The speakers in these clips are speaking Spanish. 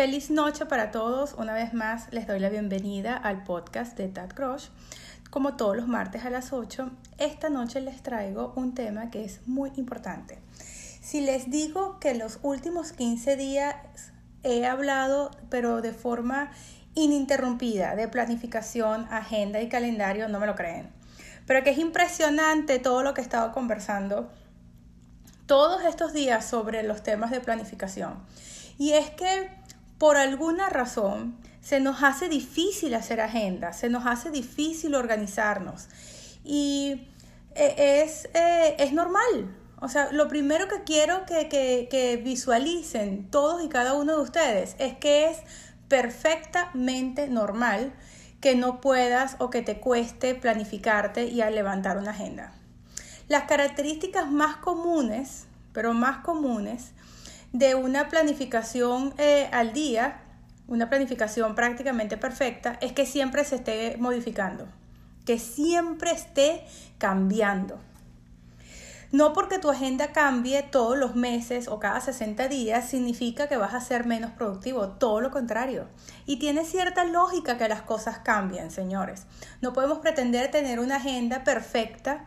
Feliz noche para todos. Una vez más les doy la bienvenida al podcast de Tad Crush. Como todos los martes a las 8, esta noche les traigo un tema que es muy importante. Si les digo que los últimos 15 días he hablado, pero de forma ininterrumpida, de planificación, agenda y calendario, no me lo creen. Pero que es impresionante todo lo que he estado conversando todos estos días sobre los temas de planificación. Y es que por alguna razón se nos hace difícil hacer agenda, se nos hace difícil organizarnos. Y eh, es, eh, es normal. O sea, lo primero que quiero que, que visualicen todos y cada uno de ustedes es que es perfectamente normal que no puedas o que te cueste planificarte y a levantar una agenda. Las características más comunes, pero más comunes, de una planificación eh, al día, una planificación prácticamente perfecta, es que siempre se esté modificando, que siempre esté cambiando. No porque tu agenda cambie todos los meses o cada 60 días significa que vas a ser menos productivo, todo lo contrario. Y tiene cierta lógica que las cosas cambien, señores. No podemos pretender tener una agenda perfecta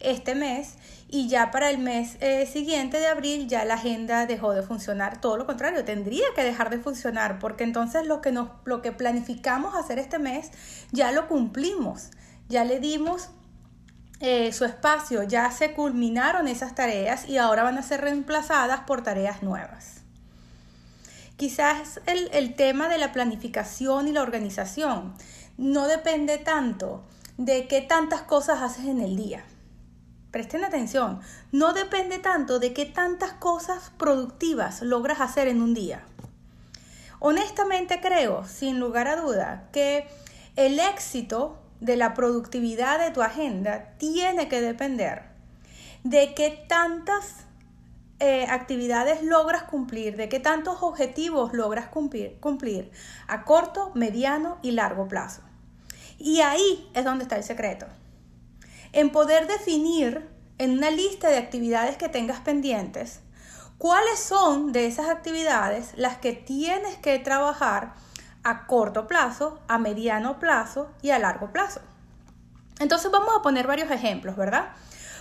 este mes y ya para el mes eh, siguiente de abril ya la agenda dejó de funcionar. Todo lo contrario, tendría que dejar de funcionar porque entonces lo que, nos, lo que planificamos hacer este mes ya lo cumplimos, ya le dimos eh, su espacio, ya se culminaron esas tareas y ahora van a ser reemplazadas por tareas nuevas. Quizás el, el tema de la planificación y la organización no depende tanto de qué tantas cosas haces en el día presten atención, no depende tanto de qué tantas cosas productivas logras hacer en un día. Honestamente creo, sin lugar a duda, que el éxito de la productividad de tu agenda tiene que depender de qué tantas eh, actividades logras cumplir, de qué tantos objetivos logras cumplir, cumplir a corto, mediano y largo plazo. Y ahí es donde está el secreto en poder definir en una lista de actividades que tengas pendientes cuáles son de esas actividades las que tienes que trabajar a corto plazo, a mediano plazo y a largo plazo. Entonces vamos a poner varios ejemplos, ¿verdad?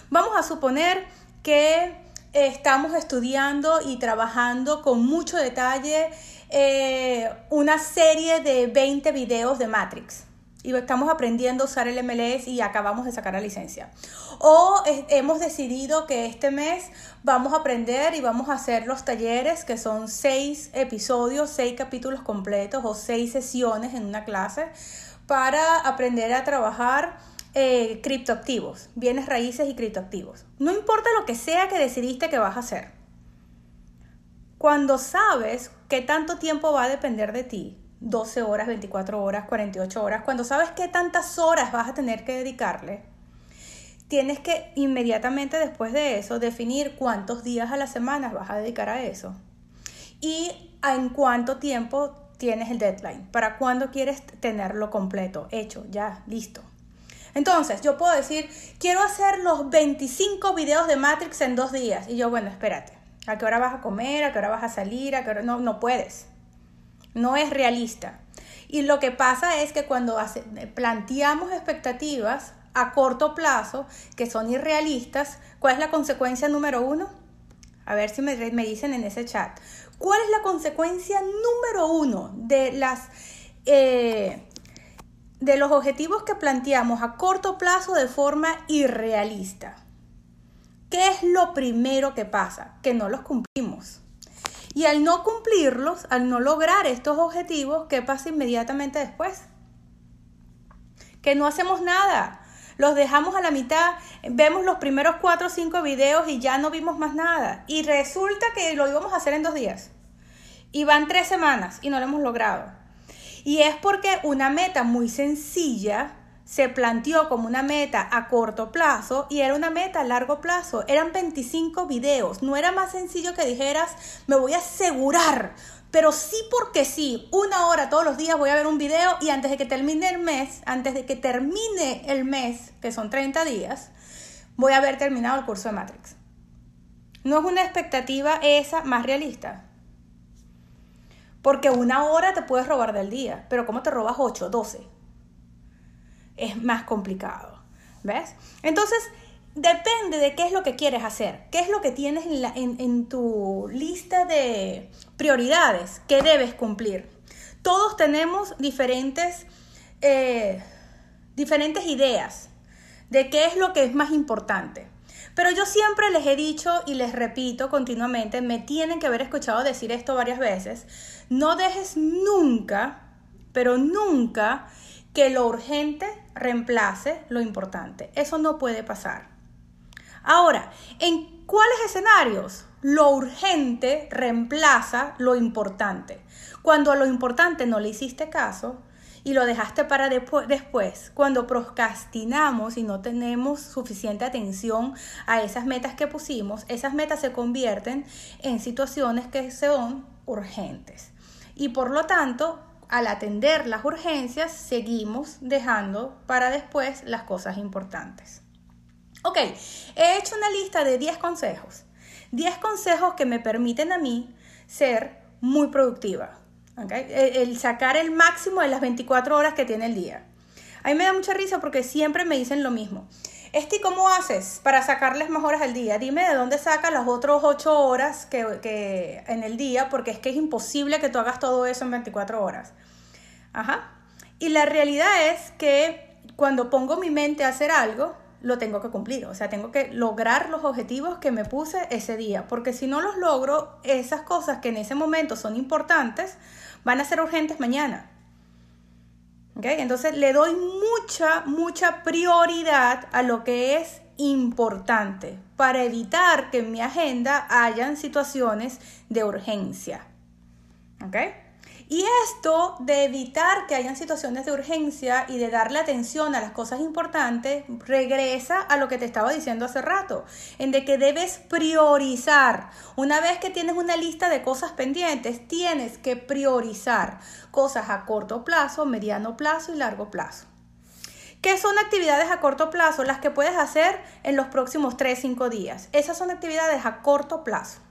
Vamos a suponer que estamos estudiando y trabajando con mucho detalle eh, una serie de 20 videos de Matrix y estamos aprendiendo a usar el MLS y acabamos de sacar la licencia. O hemos decidido que este mes vamos a aprender y vamos a hacer los talleres, que son seis episodios, seis capítulos completos o seis sesiones en una clase para aprender a trabajar eh, criptoactivos, bienes raíces y criptoactivos. No importa lo que sea que decidiste que vas a hacer. Cuando sabes qué tanto tiempo va a depender de ti, 12 horas, 24 horas, 48 horas, cuando sabes qué tantas horas vas a tener que dedicarle, tienes que inmediatamente después de eso definir cuántos días a la semana vas a dedicar a eso y en cuánto tiempo tienes el deadline, para cuándo quieres tenerlo completo, hecho, ya, listo. Entonces, yo puedo decir, quiero hacer los 25 videos de Matrix en dos días. Y yo, bueno, espérate, ¿a qué hora vas a comer? ¿A qué hora vas a salir? ¿A qué hora? No, no puedes no es realista. Y lo que pasa es que cuando planteamos expectativas a corto plazo que son irrealistas, ¿cuál es la consecuencia número uno? A ver si me, dicen en ese chat. ¿Cuál es la consecuencia número uno de las... Eh, de los objetivos que planteamos a corto plazo de forma irrealista. ¿Qué es lo primero que pasa? Que no los cumplimos. Y al no cumplirlos, al no lograr estos objetivos, ¿qué pasa inmediatamente después? Que no hacemos nada. Los dejamos a la mitad, vemos los primeros cuatro o cinco videos y ya no vimos más nada. Y resulta que lo íbamos a hacer en dos días. Y van tres semanas y no lo hemos logrado. Y es porque una meta muy sencilla se planteó como una meta a corto plazo y era una meta a largo plazo. Eran 25 videos. No era más sencillo que dijeras, me voy a asegurar, pero sí porque sí, una hora todos los días voy a ver un video y antes de que termine el mes, antes de que termine el mes, que son 30 días, voy a haber terminado el curso de Matrix. ¿No es una expectativa esa más realista? Porque una hora te puedes robar del día, pero ¿cómo te robas 8, 12? Es más complicado, ¿ves? Entonces, depende de qué es lo que quieres hacer, qué es lo que tienes en, tu lista de prioridades que debes cumplir. Todos tenemos diferentes, eh, diferentes ideas de qué es lo que es más importante. Pero yo siempre les he dicho y les repito continuamente, me tienen que haber escuchado decir esto varias veces, no dejes nunca, pero nunca, que lo urgente reemplace lo importante. Eso no puede pasar. Ahora, ¿en cuáles escenarios lo urgente reemplaza lo importante? Cuando a lo importante no le hiciste caso, y lo dejaste para después, cuando procrastinamos y no tenemos suficiente atención a esas metas que pusimos, esas metas se convierten en situaciones que son urgentes. Y por lo tanto, al atender las urgencias, seguimos dejando para después las cosas importantes. Ok, he hecho una lista de 10 consejos. 10 consejos que me permiten a mí ser muy productiva el, sacar el máximo de las 24 horas que tiene el día. A mí me da mucha risa porque siempre me dicen lo mismo. Esti, ¿cómo haces para sacarles más horas al día? Dime de dónde sacas las otras 8 horas que, que, en el día, porque es que es imposible que tú hagas todo eso en 24 horas. Ajá. Y la realidad es que cuando pongo mi mente a hacer algo, lo tengo que cumplir. O sea, tengo que lograr los objetivos que me puse ese día. Porque si no los logro, esas cosas que en ese momento son importantes, van a ser urgentes mañana. ¿Okay? Entonces le doy mucha, mucha prioridad a lo que es importante para evitar que en mi agenda hayan situaciones de urgencia. ¿Okay? Y esto de evitar que hayan situaciones de urgencia y de darle atención a las cosas importantes, regresa a lo que te estaba diciendo hace rato, en de que debes priorizar. Una vez que tienes una lista de cosas pendientes, tienes que priorizar cosas a corto plazo, mediano plazo y largo plazo. ¿Qué son actividades a corto plazo? Las que puedes hacer en los próximos 3-5 días. Esas son actividades a corto plazo.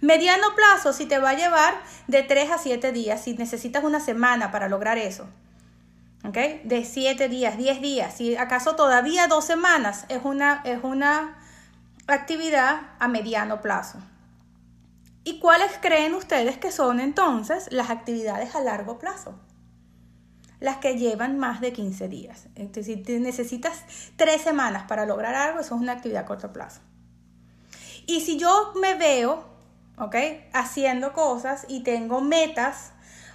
Mediano plazo, si te va a llevar de 3 a 7 días, si necesitas una semana para lograr eso. ¿Ok? De 7 días, 10 días. Si acaso todavía dos semanas es una, es una actividad a mediano plazo. ¿Y cuáles creen ustedes que son entonces las actividades a largo plazo? Las que llevan más de 15 días. Entonces, si necesitas 3 semanas para lograr algo, eso es una actividad a corto plazo. Y si yo me veo ¿ok? Haciendo cosas y tengo metas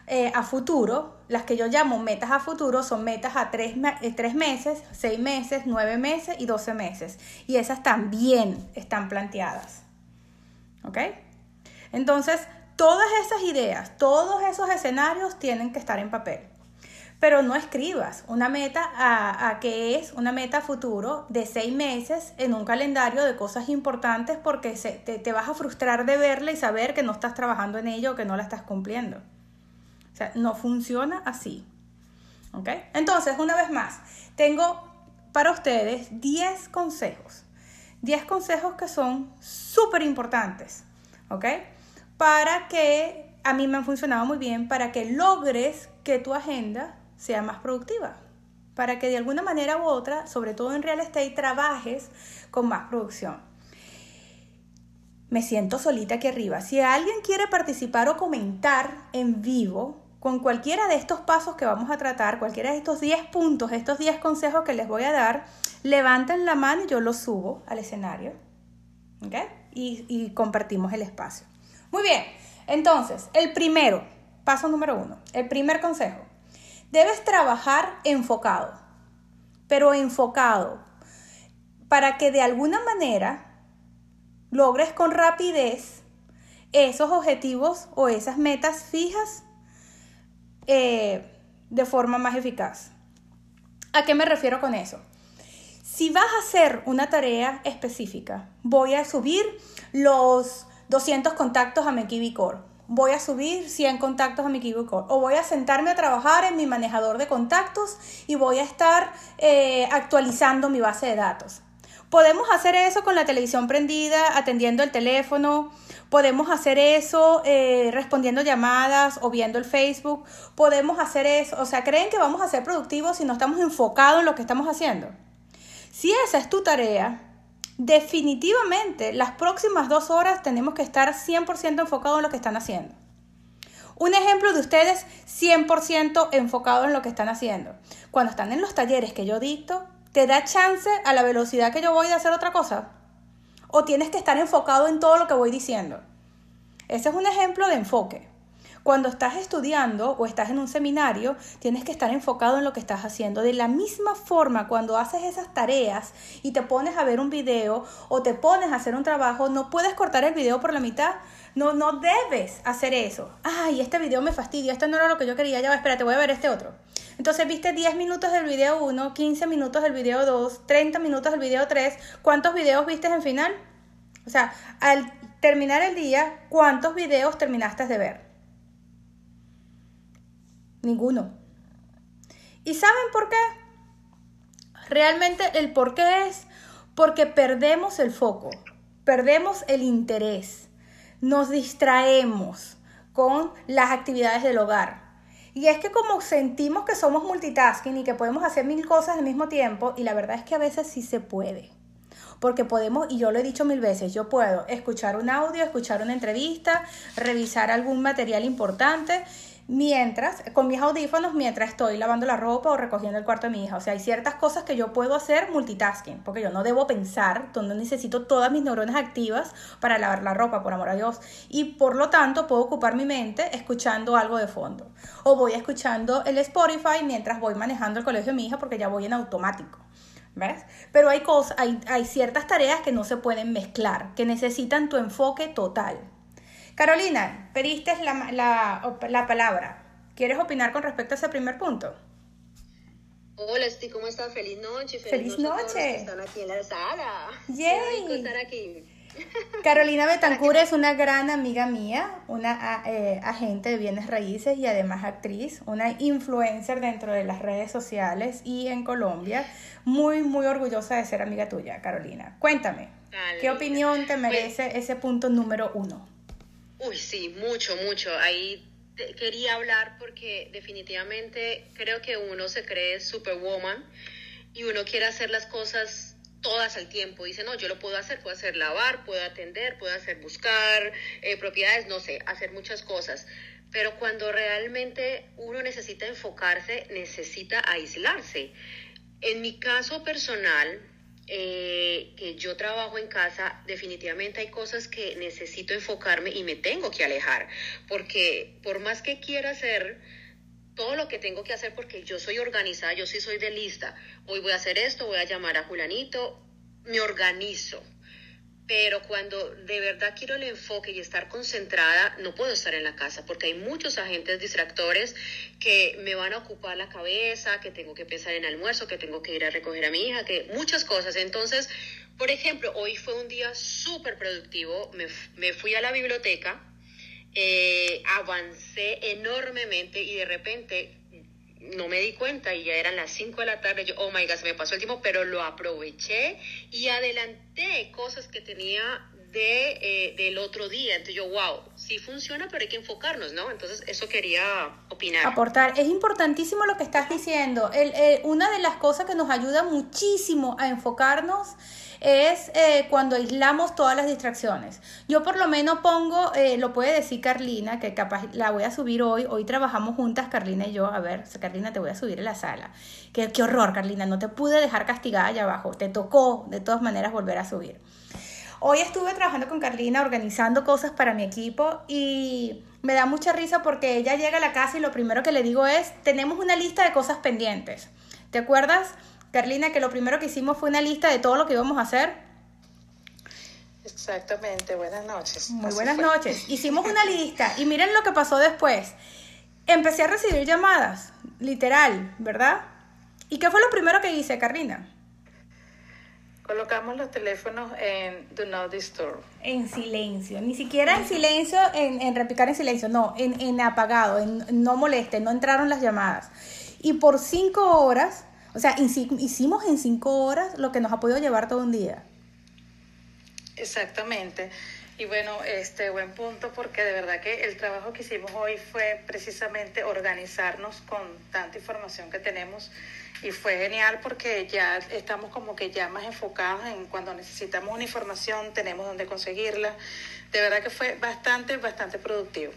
eh, a futuro. Las que yo llamo metas a futuro son metas a tres, eh, tres, meses, seis meses, nueve meses y doce meses. Y esas también están planteadas. ¿Ok? Entonces, todas esas ideas, todos esos escenarios tienen que estar en papel pero no escribas una meta a, que es una meta futuro de seis meses en un calendario de cosas importantes porque te, vas a frustrar de verla y saber que no estás trabajando en ello o que no la estás cumpliendo. O sea, no funciona así. ¿Ok? Entonces, una vez más, tengo para ustedes 10 consejos. 10 consejos que son súper importantes. ¿Ok? Para que a mí me han funcionado muy bien, para que logres que tu agenda sea más productiva, para que de alguna manera u otra, sobre todo en real estate, trabajes con más producción. Me siento solita aquí arriba. Si alguien quiere participar o comentar en vivo con cualquiera de estos pasos que vamos a tratar, cualquiera de estos 10 puntos, estos 10 consejos que les voy a dar, levanten la mano y yo los subo al escenario. ¿Ok? Y, y compartimos el espacio. Muy bien, entonces, el primero, paso número uno, el primer consejo. Debes trabajar enfocado, pero enfocado para que de alguna manera logres con rapidez esos objetivos o esas metas fijas eh, de forma más eficaz. ¿A qué me refiero con eso? Si vas a hacer una tarea específica, voy a subir los 200 contactos a Mequivicor voy a subir 100 contactos a mi KiwiCore o voy a sentarme a trabajar en mi manejador de contactos y voy a estar eh, actualizando mi base de datos. Podemos hacer eso con la televisión prendida, atendiendo el teléfono. Podemos hacer eso eh, respondiendo llamadas o viendo el Facebook. Podemos hacer eso. O sea, ¿creen que vamos a ser productivos si no estamos enfocados en lo que estamos haciendo? Si esa es tu tarea, definitivamente las próximas dos horas tenemos que estar 100% enfocados en lo que están haciendo. Un ejemplo de ustedes 100% enfocado en lo que están haciendo. Cuando están en los talleres que yo dicto, ¿te da chance a la velocidad que yo voy de hacer otra cosa? ¿O tienes que estar enfocado en todo lo que voy diciendo? Ese es un ejemplo de enfoque. Cuando estás estudiando o estás en un seminario, tienes que estar enfocado en lo que estás haciendo. De la misma forma, cuando haces esas tareas y te pones a ver un video o te pones a hacer un trabajo, no puedes cortar el video por la mitad. No, no debes hacer eso. Ay, este video me fastidia, este no era lo que yo quería. Ya va, espérate, voy a ver este otro. Entonces viste 10 minutos del video 1, 15 minutos del video 2, 30 minutos del video 3. ¿Cuántos videos viste en final? O sea, al terminar el día, ¿cuántos videos terminaste de ver? Ninguno. ¿Y saben por qué? Realmente el por qué es porque perdemos el foco, perdemos el interés, nos distraemos con las actividades del hogar. Y es que como sentimos que somos multitasking y que podemos hacer mil cosas al mismo tiempo, y la verdad es que a veces sí se puede. Porque podemos, y yo lo he dicho mil veces, yo puedo escuchar un audio, escuchar una entrevista, revisar algún material importante mientras, con mis audífonos, mientras estoy lavando la ropa o recogiendo el cuarto de mi hija. O sea, hay ciertas cosas que yo puedo hacer multitasking, porque yo no debo pensar, donde necesito todas mis neuronas activas para lavar la ropa, por amor a Dios. Y por lo tanto, puedo ocupar mi mente escuchando algo de fondo. O voy escuchando el Spotify mientras voy manejando el colegio de mi hija, porque ya voy en automático. ¿Ves? Pero hay cosas, hay, hay ciertas tareas que no se pueden mezclar, que necesitan tu enfoque total. Carolina, pediste la, la, palabra. ¿Quieres opinar con respecto a ese primer punto? Hola, Esti, ¿cómo estás? Feliz noche. Feliz, noche. están aquí en la sala. Yay. estar aquí. Carolina Betancur es una gran amiga mía, una eh, agente de bienes raíces y además actriz, una influencer dentro de las redes sociales y en Colombia. Muy, muy orgullosa de ser amiga tuya, Carolina. Cuéntame, ¿qué opinión te pues merece ese punto número uno? Uy, sí, mucho, mucho. Ahí quería hablar porque definitivamente creo que uno se cree superwoman y uno quiere hacer las cosas todas al tiempo. Dice, no, yo lo puedo hacer, puedo hacer lavar, puedo atender, puedo hacer buscar eh, propiedades, no sé, hacer muchas cosas. Pero cuando realmente uno necesita enfocarse, necesita aislarse. En mi caso personal, eh, que yo trabajo en casa, definitivamente hay cosas que necesito enfocarme y me tengo que alejar, porque por más que quiera hacer todo lo que tengo que hacer, porque yo soy organizada, yo sí soy de lista, hoy voy a hacer esto, voy a llamar a Julanito, me organizo, pero cuando de verdad quiero el enfoque y estar concentrada, no puedo estar en la casa porque hay muchos agentes distractores que me van a ocupar la cabeza, que tengo que pensar en almuerzo, que tengo que ir a recoger a mi hija, que muchas cosas. Entonces, por ejemplo, hoy fue un día súper productivo, me, fui a la biblioteca, eh, avancé enormemente y de repente no me di cuenta y ya eran las 5 de la tarde. Yo, oh my God, se me pasó el tiempo, pero lo aproveché y adelanté cosas que tenía eh, del otro día. Entonces yo, wow, sí funciona, pero hay que enfocarnos, ¿no? Entonces eso quería opinar. Aportar. Es importantísimo lo que estás diciendo. El, una de las cosas que nos ayuda muchísimo a enfocarnos es eh, cuando aislamos todas las distracciones. Yo por lo menos pongo, eh, lo puede decir Carlina, que capaz la voy a subir hoy, hoy trabajamos juntas Carlina y yo, a ver, Carlina te voy a subir en la sala. Qué, qué horror Carlina, no te pude dejar castigada allá abajo, te tocó de todas maneras volver a subir. Hoy estuve trabajando con Carlina organizando cosas para mi equipo y me da mucha risa porque ella llega a la casa y lo primero que le digo es, tenemos una lista de cosas pendientes. ¿Te acuerdas? Carlina, que lo primero que hicimos fue una lista de todo lo que íbamos a hacer. Exactamente, buenas noches. Muy buenas noches. Hicimos una lista y miren lo que pasó después. Empecé a recibir llamadas, literal, ¿verdad? ¿Y qué fue lo primero que hice, Carlina? Colocamos los teléfonos en Do Not Disturb. En silencio, ni siquiera en silencio, en, en repicar en silencio, no, en, en apagado, en no moleste, no entraron las llamadas. Y por cinco horas o sea, hicimos en cinco horas lo que nos ha podido llevar todo un día. Exactamente. Y bueno, este buen punto porque de verdad que el trabajo que hicimos hoy fue precisamente organizarnos con tanta información que tenemos y fue genial porque ya estamos como que ya más enfocados en cuando necesitamos una información, tenemos dónde conseguirla. De verdad que fue bastante, bastante productivo.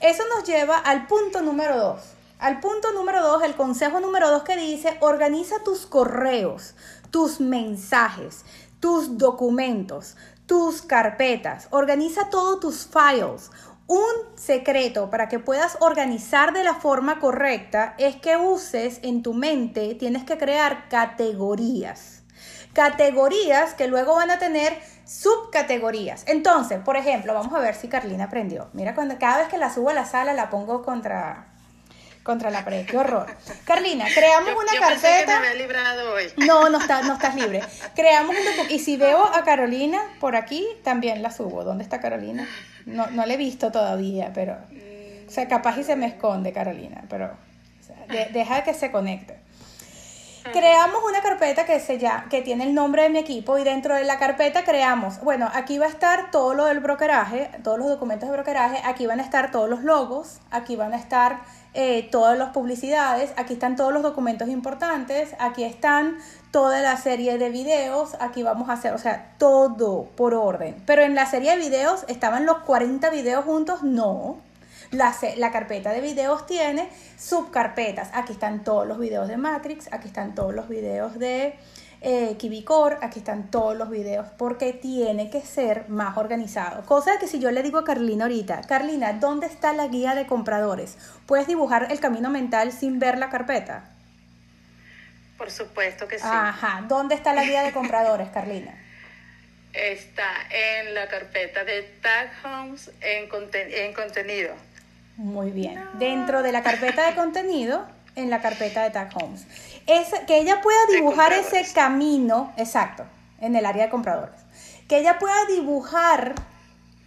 Eso nos lleva al punto número dos. Al punto número dos, el consejo número dos que dice, organiza tus correos, tus mensajes, tus documentos, tus carpetas, organiza todos tus files. Un secreto para que puedas organizar de la forma correcta es que uses en tu mente, tienes que crear categorías. Categorías que luego van a tener subcategorías. Entonces, por ejemplo, vamos a ver si Carlina aprendió. Mira, cuando cada vez que la subo a la sala la pongo contra contra la pared. Qué horror. Carlina, creamos una yo carpeta. Pensé que me había librado hoy. No, no, está, no estás libre. Creamos un Y si veo a Carolina por aquí, también la subo. ¿Dónde está Carolina? No, no la he visto todavía, pero. O sea, capaz y se me esconde Carolina, pero. o sea, de- deja que se conecte. Creamos una carpeta que, se llama, que tiene el nombre de mi equipo y dentro de la carpeta creamos, bueno, aquí va a estar todo lo del brokeraje, todos los documentos de brokeraje, aquí van a estar todos los logos, aquí van a estar eh, todas las publicidades, aquí están todos los documentos importantes, aquí están toda la serie de videos, aquí vamos a hacer, o sea, todo por orden. Pero en la serie de videos, ¿estaban los 40 videos juntos? No. La, la carpeta de videos tiene subcarpetas. Aquí están todos los videos de Matrix, aquí están todos los videos de eh, aquí están todos los videos, porque tiene que ser más organizado. Cosa que si yo le digo a Carlina ahorita, Carlina, ¿dónde está la guía de compradores? ¿Puedes dibujar el camino mental sin ver la carpeta? Por supuesto que sí. Ajá, ¿dónde está la guía de compradores, Carlina? Está en la carpeta de Tag Homes en, conten- en contenido. Muy bien. Dentro de la carpeta de contenido, en la carpeta de Tag Homes. Es, que ella pueda dibujar ese camino, exacto, en el área de compradores. Que ella pueda dibujar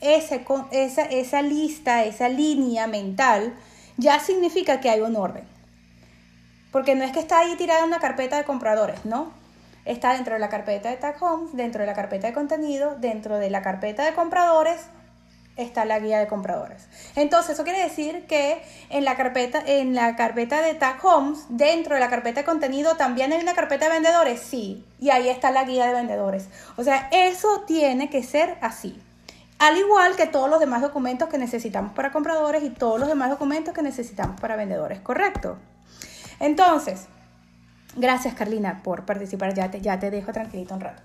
ese, esa, esa lista, esa línea mental, ya significa que hay un orden. Porque no es que está ahí tirada en una carpeta de compradores, ¿no? Está dentro de la carpeta de Tag Homes, dentro de la carpeta de contenido, dentro de la carpeta de compradores, está la guía de compradores. Entonces, eso quiere decir que en la carpeta, en la carpeta de Tag Homes, dentro de la carpeta de contenido, también hay una carpeta de vendedores, sí, y ahí está la guía de vendedores. O sea, eso tiene que ser así. Al igual que todos los demás documentos que necesitamos para compradores y todos los demás documentos que necesitamos para vendedores, ¿correcto? Entonces, gracias Carlina por participar, ya te, dejo tranquilito un rato.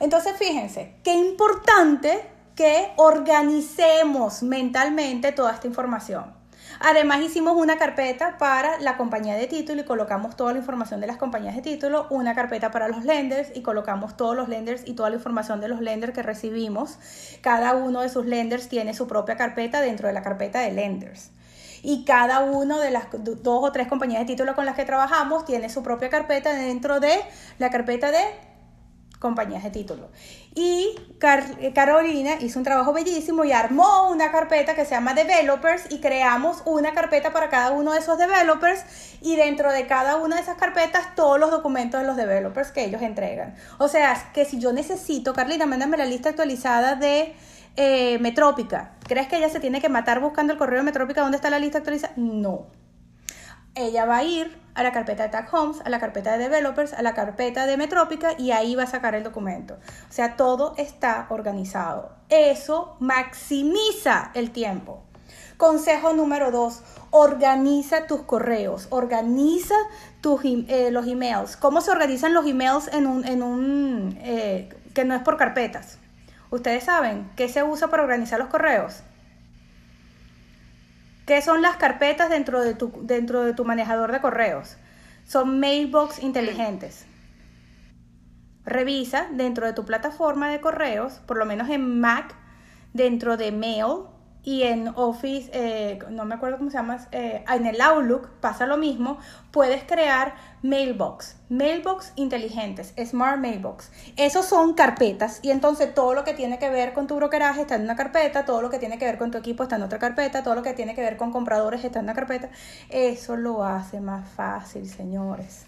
Entonces, fíjense, qué importante que organicemos mentalmente toda esta información. Además hicimos una carpeta para la compañía de título y colocamos toda la información de las compañías de título, una carpeta para los lenders y colocamos todos los lenders y toda la información de los lenders que recibimos. Cada uno de sus lenders tiene su propia carpeta dentro de la carpeta de lenders. Y cada uno de las do- dos o tres compañías de título con las que trabajamos tiene su propia carpeta dentro de la carpeta de compañías de título. Y eh, Carolina hizo un trabajo bellísimo y armó una carpeta que se llama Developers y creamos una carpeta para cada uno de esos developers y dentro de cada una de esas carpetas todos los documentos de los developers que ellos entregan. O sea, que si yo necesito, Carlina, mándame la lista actualizada de eh, Metrópica. ¿Crees que ella se tiene que matar buscando el correo de Metrópica? ¿Dónde está la lista actualizada? No ella va a ir a la carpeta de Tag Homes, a la carpeta de Developers, a la carpeta de Metrópica y ahí va a sacar el documento. O sea, todo está organizado. Eso maximiza el tiempo. Consejo número dos, organiza tus correos, organiza tus, eh, los emails. ¿Cómo se organizan los emails en un, en un eh, que no es por carpetas? Ustedes saben qué se usa para organizar los correos. ¿Qué son las carpetas dentro de tu, dentro de tu manejador de correos? Son mailbox inteligentes. Revisa dentro de tu plataforma de correos, por lo menos en Mac, dentro de Mail y en Office, eh, no me acuerdo cómo se llama, eh, en el Outlook pasa lo mismo, puedes crear mailbox, mailbox inteligentes, smart mailbox. Esos son carpetas y entonces todo lo que tiene que ver con tu brokeraje está en una carpeta, todo lo que tiene que ver con tu equipo está en otra carpeta, todo lo que tiene que ver con compradores está en una carpeta. Eso lo hace más fácil, señores.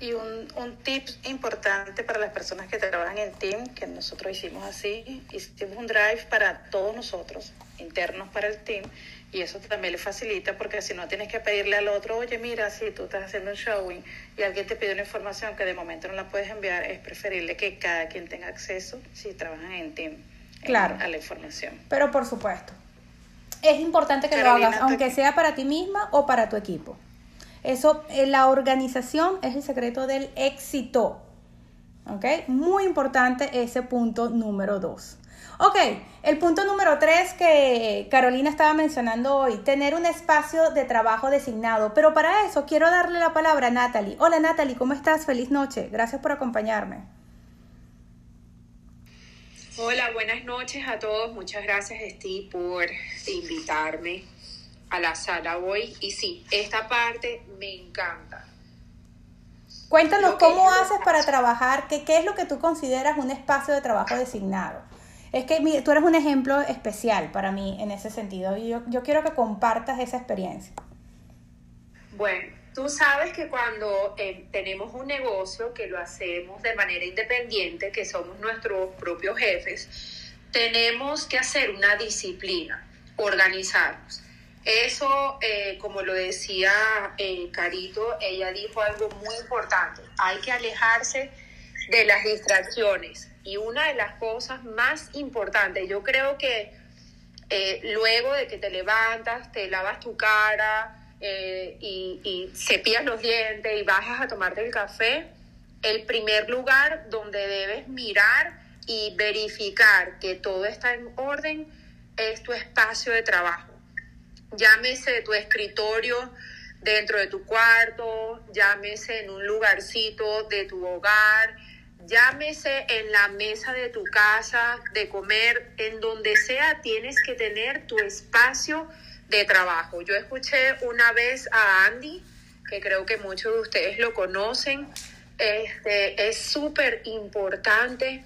Y un, un tip importante para las personas que trabajan en team, que nosotros hicimos así, hicimos un drive para todos nosotros, internos para el team, y eso también le facilita porque si no tienes que pedirle al otro, oye, mira, si tú estás haciendo un showing y alguien te pide una información que de momento no la puedes enviar, es preferible que cada quien tenga acceso si trabajan en team claro. a la información. Pero por supuesto, es importante que lo hagas, aunque sea para ti misma o para tu equipo. Eso, eh, la organización es el secreto del éxito. ¿Ok? Muy importante ese punto número dos. Ok, el punto número tres que Carolina estaba mencionando hoy, tener un espacio de trabajo designado. Pero para eso quiero darle la palabra a Natalie. Hola Natalie, ¿cómo estás? Feliz noche. Gracias por acompañarme. Hola, buenas noches a todos. Muchas gracias, Steve, por invitarme a la sala hoy. Y sí, esta parte me encanta. Cuéntanos cómo haces para trabajar, ¿Qué, qué es lo que tú consideras un espacio de trabajo designado. Es que tú eres un ejemplo especial para mí en ese sentido y yo, yo quiero que compartas esa experiencia. Bueno, tú sabes que cuando eh, tenemos un negocio que lo hacemos de manera independiente, que somos nuestros propios jefes, tenemos que hacer una disciplina, organizarnos. Eso, eh, como lo decía eh, Carito, ella dijo algo muy importante. Hay que alejarse de las distracciones. Y una de las cosas más importantes, yo creo que eh, luego de que te levantas, te lavas tu cara y, y cepillas los dientes y bajas a tomarte el café, el primer lugar donde debes mirar y verificar que todo está en orden es tu espacio de trabajo llámese tu escritorio dentro de tu cuarto, llámese en un lugarcito de tu hogar, llámese en la mesa de tu casa, de comer, en donde sea, tienes que tener tu espacio de trabajo. Yo escuché una vez a Andy, que creo que muchos de ustedes lo conocen, este, es súper importante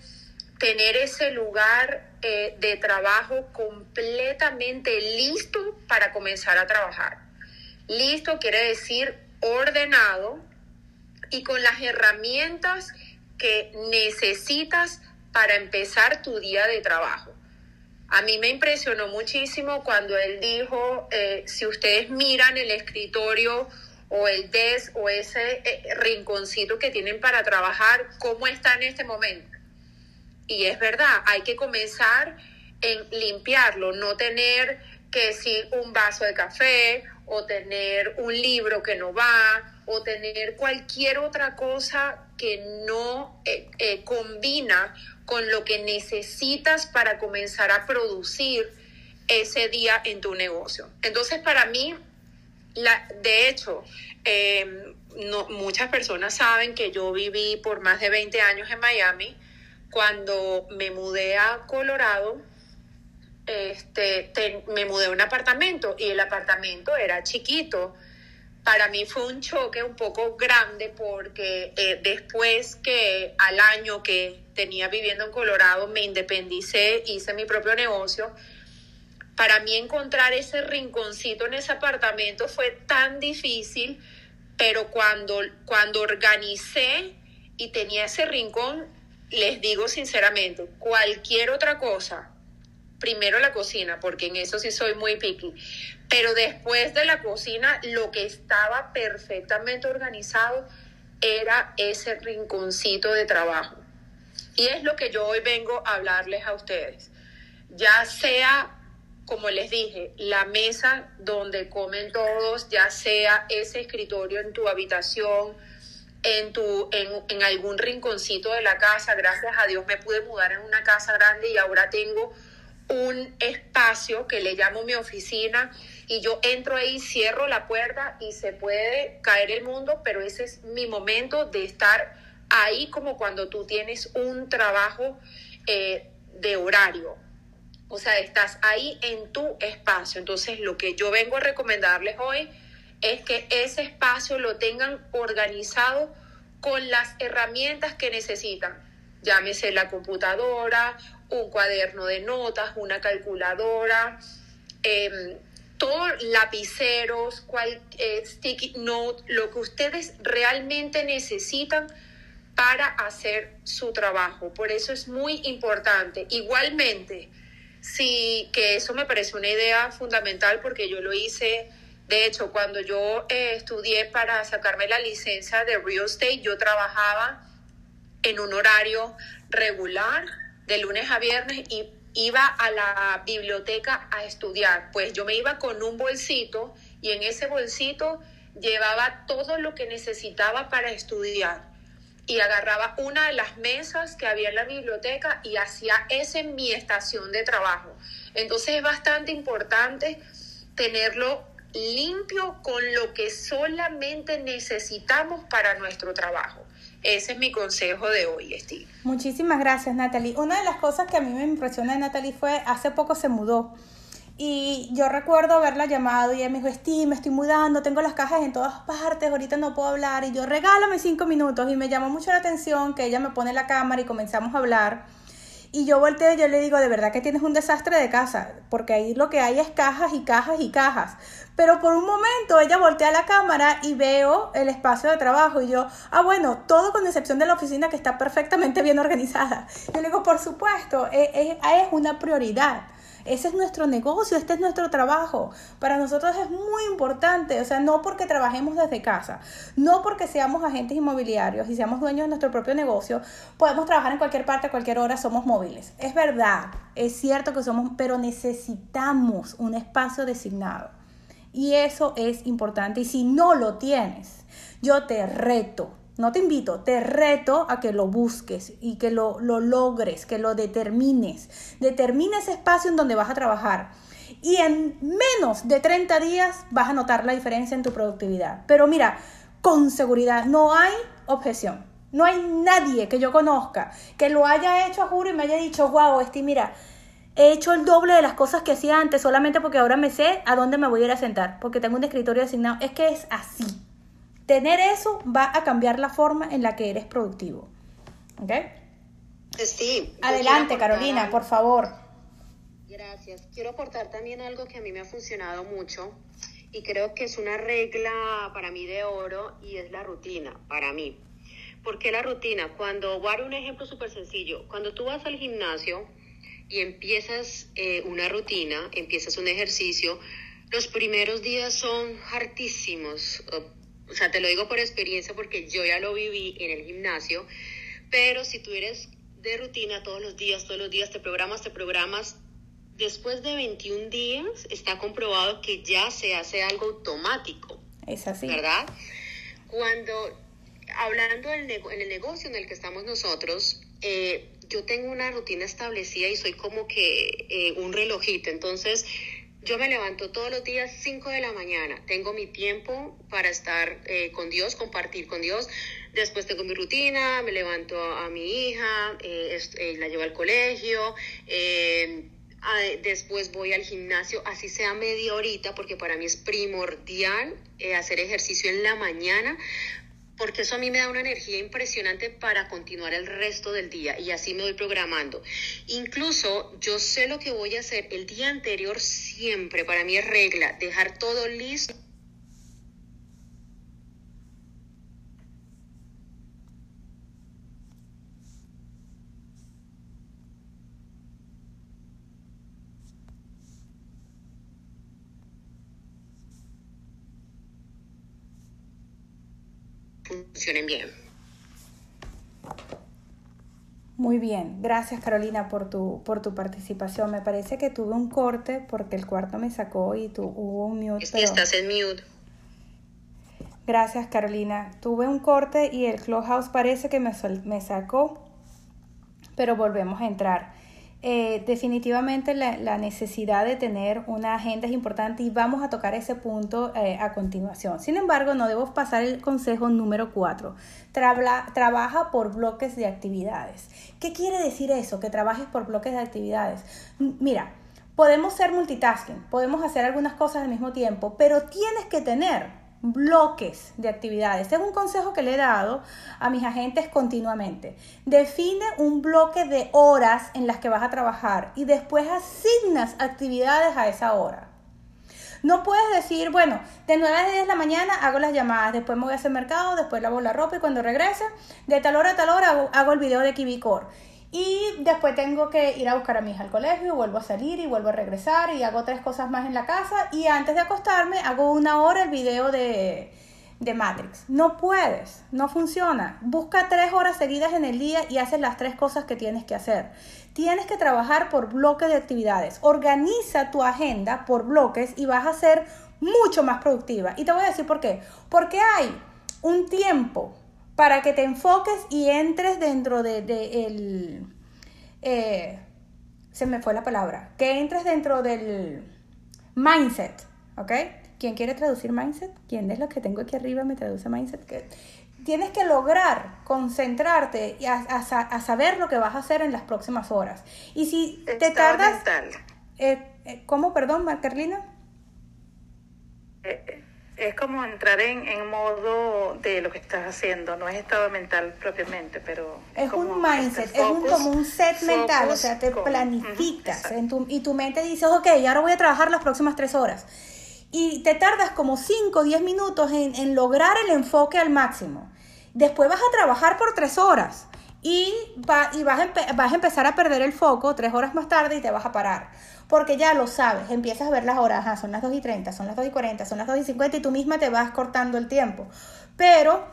tener ese lugar eh, de trabajo completamente listo para comenzar a trabajar. Listo quiere decir ordenado y con las herramientas que necesitas para empezar tu día de trabajo. A mí me impresionó muchísimo cuando él dijo, eh, si ustedes miran el escritorio o el desk o ese eh, rinconcito que tienen para trabajar, ¿cómo está en este momento? Y es verdad, hay que comenzar en limpiarlo, no tener que si un vaso de café o tener un libro que no va o tener cualquier otra cosa que no eh, eh, combina con lo que necesitas para comenzar a producir ese día en tu negocio. Entonces, para mí, la, de hecho, em, no, muchas personas saben que yo viví por más de 20 años en Miami cuando me mudé a Colorado, este, me mudé a un apartamento y el apartamento era chiquito. Para mí fue un choque un poco grande porque eh, después que al año que tenía viviendo en Colorado me independicé, hice mi propio negocio. Para mí encontrar ese rinconcito en ese apartamento fue tan difícil, pero cuando, cuando organicé y tenía ese rincón, les digo sinceramente, cualquier otra cosa, primero la cocina, porque en eso sí soy muy picky, pero después de la cocina, lo que estaba perfectamente organizado era ese rinconcito de trabajo. Y es lo que yo hoy vengo a hablarles a ustedes. Ya sea, como les dije, la mesa donde comen todos, ya sea ese escritorio en tu habitación, en, tu, en, en, algún rinconcito de la casa. Gracias a Dios me pude mudar en una casa grande y ahora tengo un espacio que le llamo mi oficina y yo entro ahí, cierro la puerta y se puede caer el mundo, pero ese es mi momento de estar ahí como cuando tú tienes un trabajo eh, de horario. O sea, estás ahí en tu espacio. Entonces, lo que yo vengo a recomendarles hoy es que ese espacio lo tengan organizado con las herramientas que necesitan. Llámese la computadora, un cuaderno de notas, una calculadora, em, todo lapiceros, cual, eh, sticky note, lo que ustedes realmente necesitan para hacer su trabajo. Por eso es muy importante. Igualmente, sí, que eso me parece una idea fundamental porque yo lo hice, de hecho, cuando yo eh, estudié para sacarme la licencia de real estate, yo trabajaba en un horario regular de lunes a viernes y iba a la biblioteca a estudiar. Pues yo me iba con un bolsito y en ese bolsito llevaba todo lo que necesitaba para estudiar. Y agarraba una de las mesas que había en la biblioteca y hacía esa en mi estación de trabajo. Entonces es bastante importante tenerlo limpio con lo que solamente necesitamos para nuestro trabajo. Ese es mi consejo de hoy, Steve. Muchísimas gracias, Natalie. Una de las cosas que a mí me impresiona de Natalie fue, hace poco se mudó. Y yo recuerdo haberla llamado y ella me dijo, Steve, me estoy mudando, tengo las cajas en todas partes, ahorita no puedo hablar. Y yo, regálame cinco minutos. Y me llamó mucho la atención que ella me pone la cámara y comenzamos a hablar. Y yo volteo y yo le digo, de verdad que tienes un desastre de casa, porque ahí lo que hay es cajas y cajas y cajas. Pero por un momento ella voltea la cámara y veo el espacio de trabajo y yo, ah, bueno, todo con excepción de la oficina que está perfectamente bien organizada. Yo le digo, por supuesto, es, es, es una prioridad. Ese es nuestro negocio, este es nuestro trabajo. Para nosotros es muy importante, o sea, no porque trabajemos desde casa, no porque seamos agentes inmobiliarios y seamos dueños de nuestro propio negocio, podemos trabajar en cualquier parte, a cualquier hora, somos móviles. Es verdad, es cierto que somos, pero necesitamos un espacio designado. Y eso es importante. Y si no lo tienes, yo te reto no te invito, te reto a que lo busques y que lo, lo logres, que lo determines. Determina ese espacio en donde vas a trabajar. Y en menos de 30 días vas a notar la diferencia en tu productividad. Pero mira, con seguridad, no hay objeción. No hay nadie que yo conozca que lo haya hecho a juro y me haya dicho, wow, este, mira, he hecho el doble de las cosas que hacía antes solamente porque ahora me sé a dónde me voy a ir a sentar, porque tengo un escritorio asignado. Es que es así. Tener eso va a cambiar la forma en la que eres productivo. ¿Ok? Sí. Adelante, Carolina, por favor. Gracias. Quiero aportar también algo que a mí me ha funcionado mucho y creo que es una regla para mí de oro y es la rutina, para mí. ¿Por qué la rutina? Cuando, voy a dar un ejemplo súper sencillo. Cuando tú vas al gimnasio y empiezas eh, una rutina, empiezas un ejercicio, los primeros días son hartísimos o sea, te lo digo por experiencia porque yo ya lo viví en el gimnasio, pero si tú eres de rutina todos los días, todos los días te programas, te programas, después de 21 días está comprobado que ya se hace algo automático. Es así. ¿Verdad? Cuando, hablando en el negocio en el que estamos nosotros, eh, yo tengo una rutina establecida y soy como que eh, un relojito, entonces yo me levanto todos los días 5 de la mañana. Tengo mi tiempo para estar eh, con Dios, compartir con Dios. Después tengo mi rutina, me levanto a, mi hija, eh, eh, la llevo al colegio. después voy al gimnasio, así sea media horita, porque para mí es primordial hacer ejercicio en la mañana porque eso a mí me da una energía impresionante para continuar el resto del día y así me voy programando. Incluso yo sé lo que voy a hacer el día anterior siempre, para mí es regla, dejar todo listo funcionen bien. Muy bien, gracias Carolina por tu, por tu participación. Me parece que tuve un corte porque el cuarto me sacó y tu, hubo un mute. Estás en mute. Gracias Carolina. Tuve un corte y el Clubhouse parece que me, me sacó, pero volvemos a entrar. Eh, definitivamente la, necesidad de tener una agenda es importante y vamos a tocar ese punto eh, a continuación. Sin embargo, no debo pasar el consejo número 4. trabaja por bloques de actividades. ¿Qué quiere decir eso? Que trabajes por bloques de actividades. Mira, podemos ser multitasking, podemos hacer algunas cosas al mismo tiempo, pero tienes que tener bloques de actividades. Este es un consejo que le he dado a mis agentes continuamente. Define un bloque de horas en las que vas a trabajar y después asignas actividades a esa hora. No puedes decir, bueno, de 9 a 10 de la mañana hago las llamadas, después me voy a hacer mercado, después lavo la ropa y cuando regrese, de tal hora a tal hora hago, el video de Kibicor. Y después tengo que ir a buscar a mi hija al colegio, vuelvo a salir y vuelvo a regresar y hago tres cosas más en la casa y antes de acostarme hago una hora el video de, de Matrix. No puedes, no funciona. Busca tres horas seguidas en el día y haces las tres cosas que tienes que hacer. Tienes que trabajar por bloques de actividades. Organiza tu agenda por bloques y vas a ser mucho más productiva. Y te voy a decir por qué. Porque hay un tiempo para que te enfoques y entres dentro de, el... Eh, se me fue la palabra. Que entres dentro del mindset, ¿ok? ¿Quién quiere traducir mindset? ¿Quién es lo que tengo aquí arriba me traduce mindset? Que tienes que lograr concentrarte y a, saber lo que vas a hacer en las próximas horas. Y si te tardas... Eh, eh, ¿Cómo, perdón, Carlina? Es como entrar en, en, modo de lo que estás haciendo, no es estado mental propiamente, pero... Es, un mindset, es un, como un set mental, o sea, te planificas en tu, y tu mente dice, ok, ahora voy a trabajar las próximas tres horas y te tardas como 5 o 10 minutos en, lograr el enfoque al máximo. Después vas a trabajar por 3 horas y, va, y vas, a vas a empezar a perder el foco 3 horas más tarde y te vas a parar. Porque ya lo sabes, empiezas a ver las horas, son las 2 y 30, son las 2 y 40, son las 2 y 50 y tú misma te vas cortando el tiempo. Pero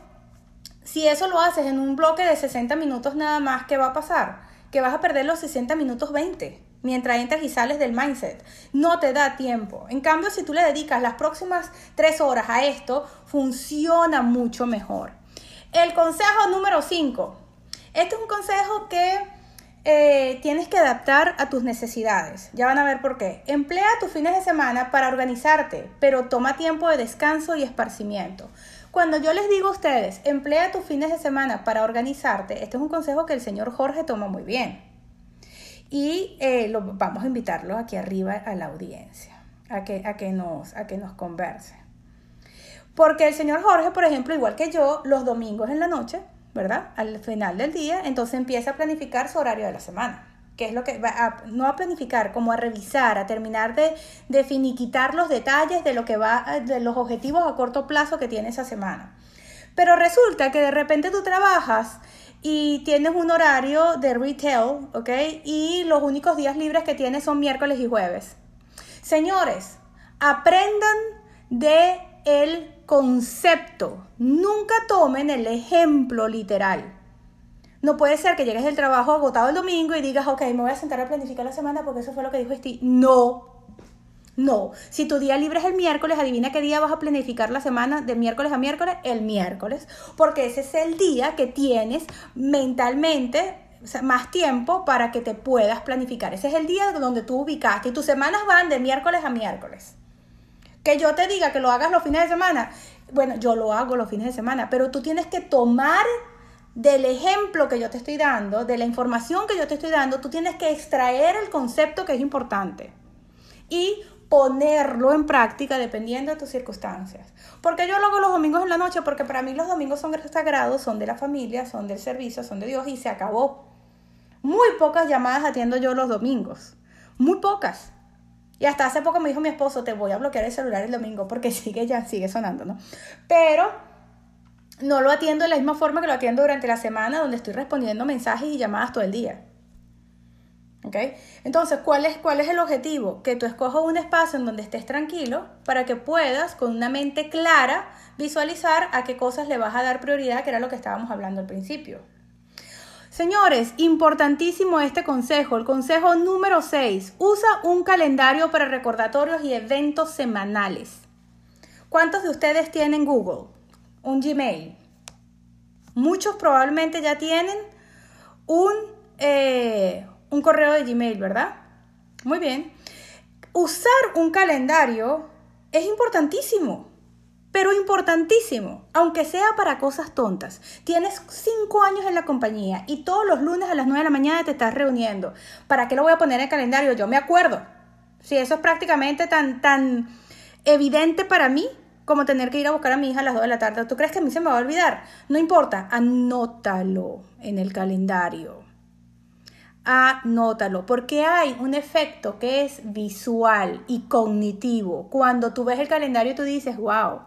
si eso lo haces en un bloque de 60 minutos nada más, ¿qué va a pasar? Que vas a perder los 60 minutos 20 mientras entras y sales del mindset. No te da tiempo. En cambio, si tú le dedicas las próximas tres horas a esto, funciona mucho mejor. El consejo número 5. Este es un consejo que eh, tienes que adaptar a tus necesidades. Ya van a ver por qué. Emplea tus fines de semana para organizarte, pero toma tiempo de descanso y esparcimiento. Cuando yo les digo a ustedes, emplea tus fines de semana para organizarte, este es un consejo que el señor Jorge toma muy bien y eh, lo, vamos a invitarlos aquí arriba a la audiencia, a que, a, que nos, a que nos converse. Porque el señor Jorge, por ejemplo, igual que yo, los domingos en la noche, ¿verdad? Al final del día, entonces empieza a planificar su horario de la semana. Que es lo que va a, no a planificar, como a revisar, a terminar de, de finiquitar los detalles de lo que va, de los objetivos a corto plazo que tiene esa semana. Pero resulta que de repente tú trabajas y tienes un horario de retail, ¿ok? Y los únicos días libres que tienes son miércoles y jueves. Señores, aprendan de el concepto. Nunca tomen el ejemplo literal. No puede ser que llegues del trabajo agotado el domingo y digas, ok, me voy a sentar a planificar la semana porque eso fue lo que dijo Steve. No, no, si tu día libre es el miércoles, adivina qué día vas a planificar la semana de miércoles a miércoles, el miércoles, porque ese es el día que tienes mentalmente más tiempo para que te puedas planificar. Ese es el día donde tú ubicaste y tus semanas van de miércoles a miércoles. Que yo te diga que lo hagas los fines de semana, bueno, yo lo hago los fines de semana, pero tú tienes que tomar del ejemplo que yo te estoy dando, de la información que yo te estoy dando, tú tienes que extraer el concepto que es importante. Y ponerlo en práctica dependiendo de tus circunstancias. Porque yo lo hago los domingos en la noche, porque para mí los domingos son sagrados, son de la familia, son del servicio, son de Dios y se acabó. Muy pocas llamadas atiendo yo los domingos. Muy pocas. Y hasta hace poco me dijo mi esposo, te voy a bloquear el celular el domingo porque sigue ya, sigue sonando, ¿no? Pero no lo atiendo de la misma forma que lo atiendo durante la semana, donde estoy respondiendo mensajes y llamadas todo el día. Entonces, ¿cuál es, ¿cuál es el objetivo? Que tú escojas un espacio en donde estés tranquilo para que puedas, con una mente clara, visualizar a qué cosas le vas a dar prioridad, que era lo que estábamos hablando al principio. Señores, importantísimo este consejo. El consejo número 6. Usa un calendario para recordatorios y eventos semanales. ¿Cuántos de ustedes tienen Google? Un Gmail. Muchos probablemente ya tienen un, eh, un correo de Gmail, ¿verdad? Muy bien. Usar un calendario es importantísimo, pero importantísimo, aunque sea para cosas tontas. Tienes cinco años en la compañía y todos los lunes a las 9 de la mañana te estás reuniendo. ¿Para qué lo voy a poner en el calendario? Yo me acuerdo. Si eso es prácticamente tan, tan evidente para mí como tener que ir a buscar a mi hija a las 2 de la tarde. ¿Tú crees que a mí se me va a olvidar? No importa, anótalo en el calendario Anótalo, porque hay un efecto que es visual y cognitivo. Cuando tú ves el calendario, tú dices, wow,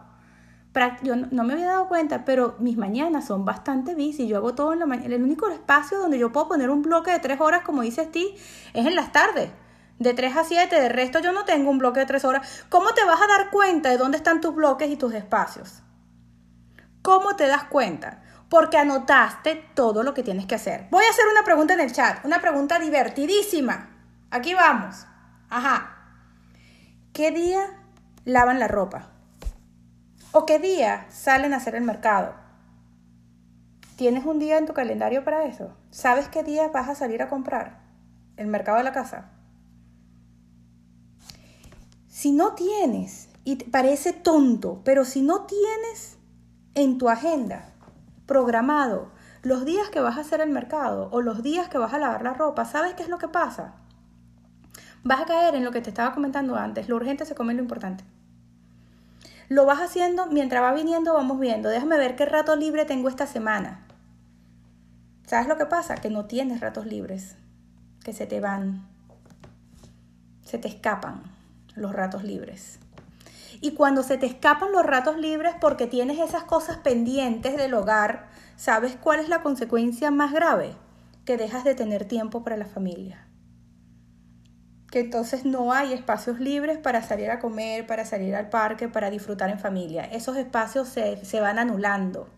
yo no, me había dado cuenta, pero mis mañanas son bastante busy. Yo hago todo en la mañana. El único espacio donde yo puedo poner un bloque de tres horas, como dices ti, es en las tardes. De 3 a 7, de resto yo no tengo un bloque de tres horas. ¿Cómo te vas a dar cuenta de dónde están tus bloques y tus espacios? ¿Cómo te das cuenta? porque anotaste todo lo que tienes que hacer. Voy a hacer una pregunta en el chat, una pregunta divertidísima. Aquí vamos. Ajá. ¿Qué día lavan la ropa? ¿O qué día salen a hacer el mercado? ¿Tienes un día en tu calendario para eso? ¿Sabes qué día vas a salir a comprar? ¿El mercado de la casa? Si no tienes, y parece tonto, pero si no tienes en tu agenda programado los días que vas a hacer el mercado o los días que vas a lavar la ropa, ¿sabes qué es lo que pasa? Vas a caer en lo que te estaba comentando antes, lo urgente se come lo importante. Lo vas haciendo mientras va viniendo, vamos viendo. Déjame ver qué rato libre tengo esta semana. ¿Sabes lo que pasa? Que no tienes ratos libres, que se te van, se te escapan los ratos libres. Y cuando se te escapan los ratos libres porque tienes esas cosas pendientes del hogar, ¿sabes cuál es la consecuencia más grave? Que dejas de tener tiempo para la familia. Que entonces no hay espacios libres para salir a comer, para salir al parque, para disfrutar en familia. Esos espacios se, se van anulando.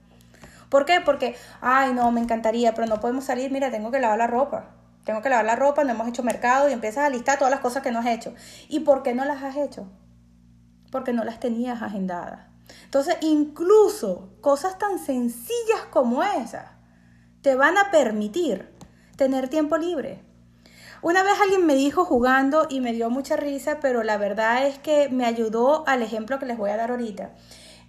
¿Por qué? Porque, ay, no, me encantaría, pero no podemos salir, mira, tengo que lavar la ropa. Tengo que lavar la ropa, no hemos hecho mercado y empiezas a listar todas las cosas que no has hecho. ¿Y por qué no las has hecho? porque no las tenías agendadas. Entonces, incluso cosas tan sencillas como esas te van a permitir tener tiempo libre. Una vez alguien me dijo jugando y me dio mucha risa, pero la verdad es que me ayudó al ejemplo que les voy a dar ahorita.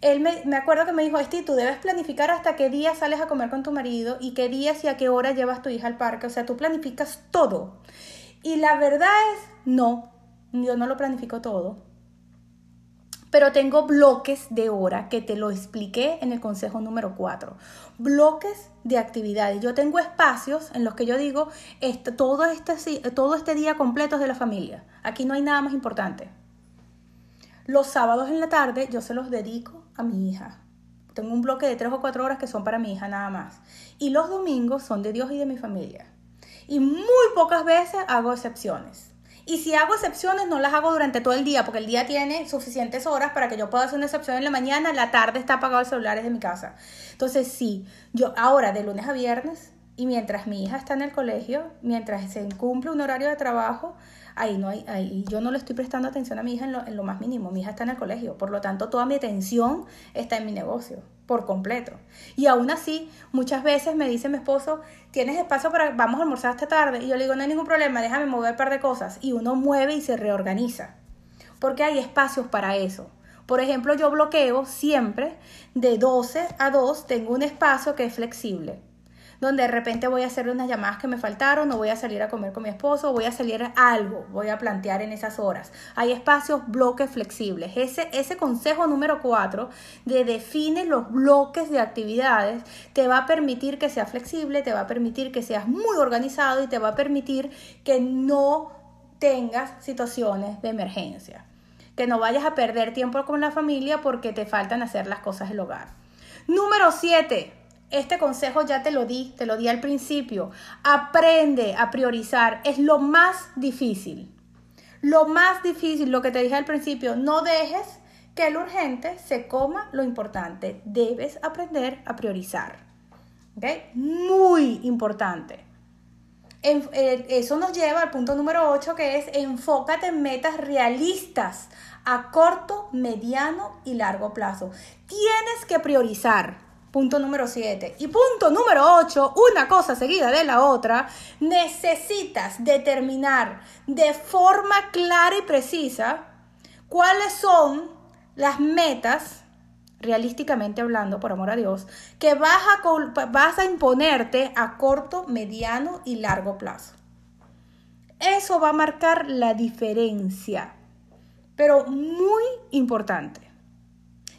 Él me, me acuerdo que me dijo, Esti, tú debes planificar hasta qué día sales a comer con tu marido y qué días y a qué hora llevas tu hija al parque. O sea, tú planificas todo. Y la verdad es, no, yo no lo planifico todo pero tengo bloques de hora que te lo expliqué en el consejo número 4. Bloques de actividades. Yo tengo espacios en los que yo digo todo, este, todo este día completo es de la familia. Aquí no hay nada más importante. Los sábados en la tarde yo se los dedico a mi hija. Tengo un bloque de tres o cuatro horas que son para mi hija nada más. Y los domingos son de Dios y de mi familia. Y muy pocas veces hago excepciones. Y si hago excepciones, no las hago durante todo el día, porque el día tiene suficientes horas para que yo pueda hacer una excepción en la mañana, la tarde está apagado el celular de mi casa. Entonces, sí, yo ahora de lunes a viernes, y mientras mi hija está en el colegio, mientras se cumple un horario de trabajo, ahí no hay, ahí yo no le estoy prestando atención a mi hija en lo, en lo más mínimo. Mi hija está en el colegio, por lo tanto toda mi atención está en mi negocio, por completo. Y aún así, muchas veces me dice mi esposo, ¿tienes espacio para, vamos a almorzar esta tarde? Y yo le digo, no hay ningún problema, déjame mover un par de cosas. Y uno mueve y se reorganiza, porque hay espacios para eso. Por ejemplo, yo bloqueo siempre de 12 a 2, tengo un espacio que es flexible donde de repente voy a hacer unas llamadas que me faltaron, o voy a salir a comer con mi esposo, o voy a salir a algo, voy a plantear en esas horas. Hay espacios, bloques flexibles. Ese, ese consejo número cuatro de define los bloques de actividades te va a permitir que sea flexible, te va a permitir que seas muy organizado y te va a permitir que no tengas situaciones de emergencia. Que no vayas a perder tiempo con la familia porque te faltan hacer las cosas del hogar. Número 7 este consejo ya te lo di, te lo di al principio. Aprende a priorizar, es lo más difícil. Lo más difícil, lo que te dije al principio, no dejes que lo urgente se coma lo importante. Debes aprender a priorizar. ¿Okay? Muy importante. Eh, eso nos lleva al punto número 8 que es enfócate en metas realistas a corto, mediano y largo plazo. Tienes que priorizar. Punto número 7. Y punto número 8, una cosa seguida de la otra, necesitas determinar de forma clara y precisa cuáles son las metas, realísticamente hablando, por amor a Dios, que vas a, vas a imponerte a corto, mediano y largo plazo. Eso va a marcar la diferencia, pero muy importante.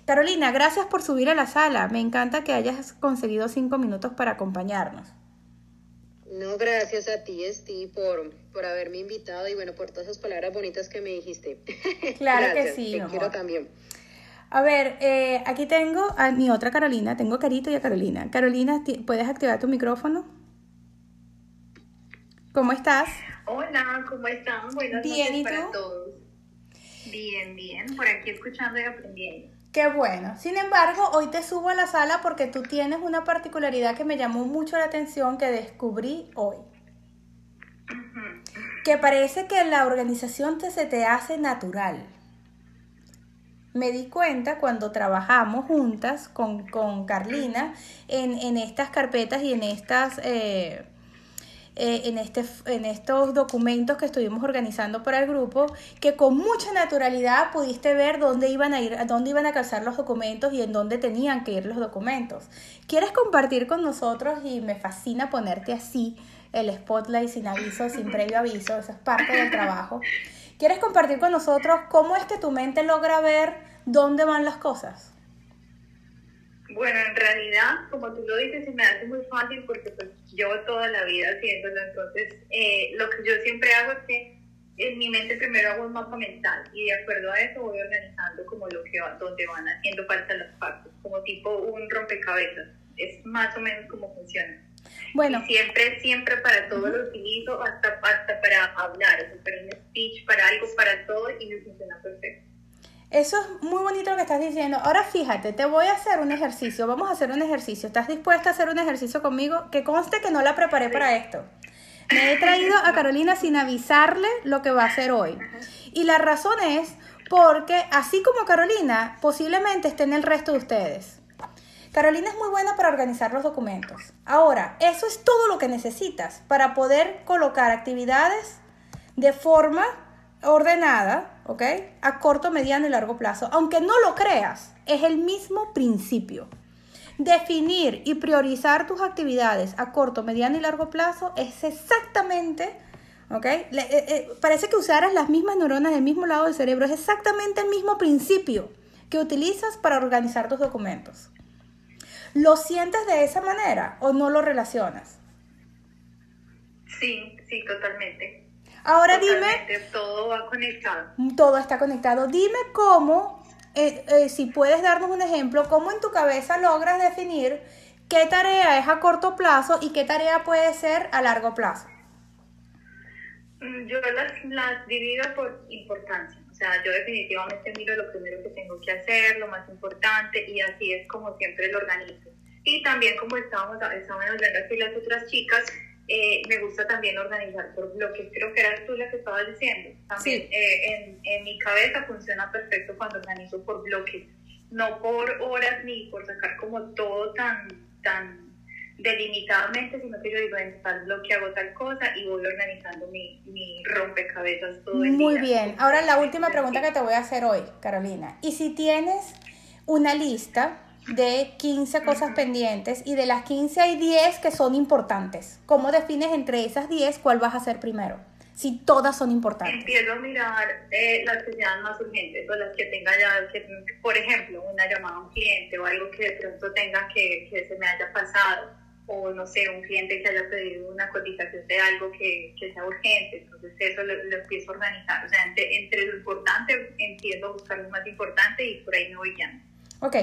Carolina, gracias por subir a la sala. Me encanta que hayas conseguido cinco minutos para acompañarnos. No, gracias a ti, Steve, por, por haberme invitado y bueno, por todas esas palabras bonitas que me dijiste. Claro que sí. Te quiero también. A ver, eh, aquí tengo a mi otra Carolina, tengo a Carito y a Carolina. Carolina, ¿puedes activar tu micrófono? ¿Cómo estás? Hola, ¿cómo están? Buenas bien, noches para todos. Bien, bien, por aquí escuchando y aprendiendo. Qué bueno. Sin embargo, hoy te subo a la sala porque tú tienes una particularidad que me llamó mucho la atención que descubrí hoy. Que parece que la organización te, se te hace natural me di cuenta cuando trabajamos juntas con, Carlina en, estas carpetas y en estas... Eh, eh, en, este, en estos documentos que estuvimos organizando para el grupo, que con mucha naturalidad pudiste ver dónde iban a ir, dónde iban a calzar los documentos y en dónde tenían que ir los documentos. ¿Quieres compartir con nosotros? Y me fascina ponerte así el spotlight sin aviso, sin previo aviso, eso es parte del trabajo. ¿Quieres compartir con nosotros cómo es que tu mente logra ver dónde van las cosas? Bueno, en realidad, como tú lo dices, se me hace muy fácil porque pues llevo toda la vida haciéndolo. Entonces, eh, lo que yo siempre hago es que en mi mente primero hago un mapa mental y de acuerdo a eso voy organizando como lo que va, dónde van haciendo falta las partes, como tipo un rompecabezas. Es más o menos como funciona. Bueno. siempre, siempre para todo lo utilizo, hasta, hasta para hablar, para un speech, para algo, para todo, y me funciona perfecto. Eso es muy bonito lo que estás diciendo. Ahora fíjate, te voy a hacer un ejercicio. Vamos a hacer un ejercicio. ¿Estás dispuesta a hacer un ejercicio conmigo? Que conste que no la preparé para esto. Me he traído a Carolina sin avisarle lo que va a hacer hoy. Y la razón es porque, así como Carolina, posiblemente esté en el resto de ustedes. Carolina es muy buena para organizar los documentos. Ahora, eso es todo lo que necesitas para poder colocar actividades de forma ordenada, ¿ok? A corto, mediano y largo plazo. Aunque no lo creas, es el mismo principio. Definir y priorizar tus actividades a corto, mediano y largo plazo es exactamente, ¿ok? Eh, eh, parece que usaras las mismas neuronas del mismo lado del cerebro, es exactamente el mismo principio que utilizas para organizar tus documentos. ¿Lo sientes de esa manera o no lo relacionas? Sí, sí, totalmente. Ahora dime... Todo va conectado. Todo está conectado. Dime cómo, eh, eh, si puedes darnos un ejemplo, cómo en tu cabeza logras definir qué tarea es a corto plazo y qué tarea puede ser a largo plazo. Mm, yo las, las divido por importancia. O sea, yo definitivamente miro lo primero que tengo que hacer, lo más importante, y así es como siempre lo organizo. Y también, como estábamos, estábamos hablando aquí las otras chicas, eh, me gusta también organizar por bloques. Creo que eras tú la que estabas diciendo. También eh, en, en, mi cabeza funciona perfecto cuando organizo por bloques, no por horas ni por sacar como todo tan, tan delimitadamente, sino que yo digo, en tal bloque hago tal cosa y voy organizando mi, mi rompecabezas todo el Muy bien. Ahora la última pregunta que te voy a hacer hoy, Carolina. ¿Y si tienes una lista de 15 cosas pendientes y de las 15 hay 10 que son importantes? ¿Cómo defines entre esas 10 cuál vas a hacer primero? Si todas son importantes. Empiezo a mirar eh, las que sean más urgentes o las que tenga ya, por ejemplo, una llamada a un cliente o algo que de pronto tenga que, que se me haya pasado o no sé, un cliente que haya pedido una cotización de algo que, que sea urgente, entonces eso lo, empiezo a organizar, o sea, entre, lo importante empiezo a buscar lo más importante y por ahí me voy guiando. Ok,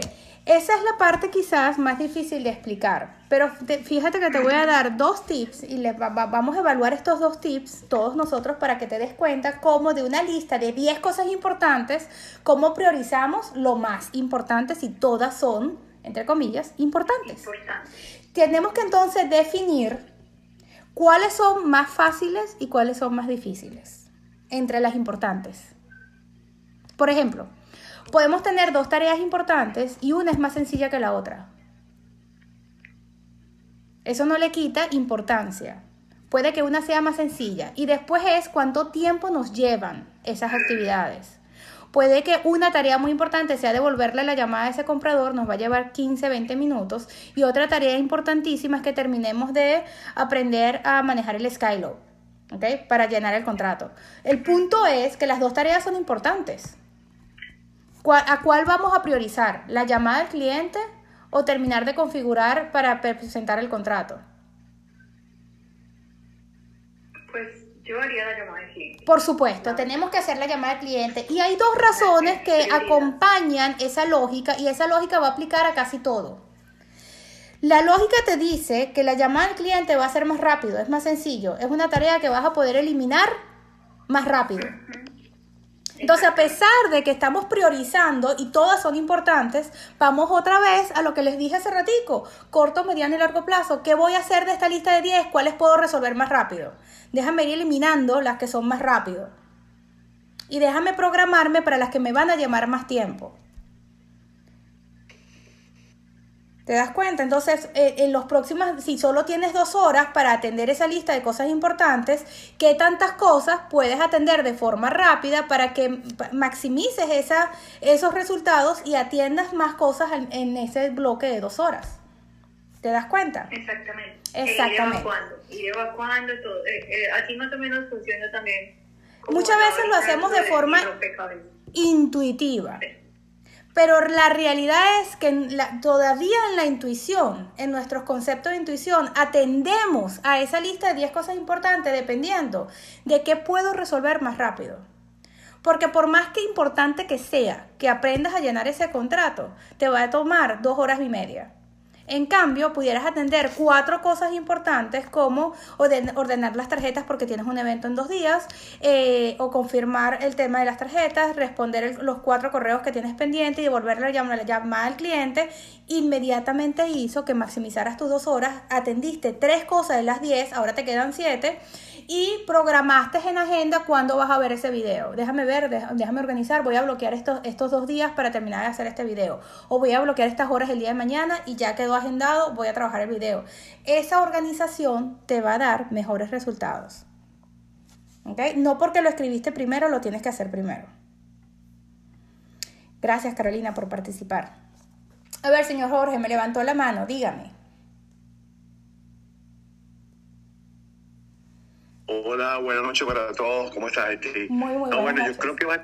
esa es la parte quizás más difícil de explicar, pero fíjate que te voy a dar dos tips y le, vamos a evaluar estos dos tips todos nosotros para que te des cuenta cómo de una lista de 10 cosas importantes, cómo priorizamos lo más importante si todas son, entre comillas, importantes. Importante tenemos que entonces definir cuáles son más fáciles y cuáles son más difíciles entre las importantes. Por ejemplo, podemos tener dos tareas importantes y una es más sencilla que la otra. Eso no le quita importancia. Puede que una sea más sencilla y después es cuánto tiempo nos llevan esas actividades. Puede que una tarea muy importante sea devolverle la llamada a ese comprador, nos va a llevar 15, 20 minutos. Y otra tarea importantísima es que terminemos de aprender a manejar el Skyload, ¿ok? Para llenar el contrato. El punto es que las dos tareas son importantes. ¿A cuál vamos a priorizar? ¿La llamada al cliente o terminar de configurar para presentar el contrato? Pues yo haría la llamada de cliente. Por supuesto, tenemos que hacer la llamada al cliente. Y hay dos razones que acompañan esa lógica y esa lógica va a aplicar a casi todo. La lógica te dice que la llamada al cliente va a ser más rápido, es más sencillo, es una tarea que vas a poder eliminar más rápido. Entonces, a pesar de que estamos priorizando y todas son importantes, vamos otra vez a lo que les dije hace ratico, corto, mediano y largo plazo. ¿Qué voy a hacer de esta lista de 10? ¿Cuáles puedo resolver más rápido? Déjame ir eliminando las que son más rápido. Y déjame programarme para las que me van a llamar más tiempo. ¿Te das cuenta? Entonces, eh, en los próximos, si solo tienes dos horas para atender esa lista de cosas importantes, ¿qué tantas cosas puedes atender de forma rápida para que maximices esa, esos resultados y atiendas más cosas en, ese bloque de dos horas? ¿Te das cuenta? Exactamente. Exactamente. Ir evacuando, ir evacuando todo. Eh, eh, así más o menos funciona también. Muchas veces lo hacemos de forma intuitiva. Pero la realidad es que todavía en la intuición, en nuestros conceptos de intuición, atendemos a esa lista de 10 cosas importantes dependiendo de qué puedo resolver más rápido. Porque por más que importante que sea que aprendas a llenar ese contrato, te va a tomar dos horas y media. En cambio, pudieras atender cuatro cosas importantes como ordenar las tarjetas porque tienes un evento en dos días, eh, o confirmar el tema de las tarjetas, responder los cuatro correos que tienes pendientes y devolverle la llamada al cliente, inmediatamente hizo que maximizaras tus dos horas, atendiste tres cosas de las diez, ahora te quedan siete, y programaste en agenda cuándo vas a ver ese video. Déjame ver, déjame organizar, voy a bloquear estos, estos dos días para terminar de hacer este video. O voy a bloquear estas horas el día de mañana y ya quedó agendado, voy a trabajar el video. Esa organización te va a dar mejores resultados. No porque lo escribiste primero, lo tienes que hacer primero. Gracias Carolina por participar. A ver, señor Jorge, me levantó la mano, dígame. Hola, buenas noches para todos. ¿Cómo estás, Muy, muy ah, Bueno, yo creo que va,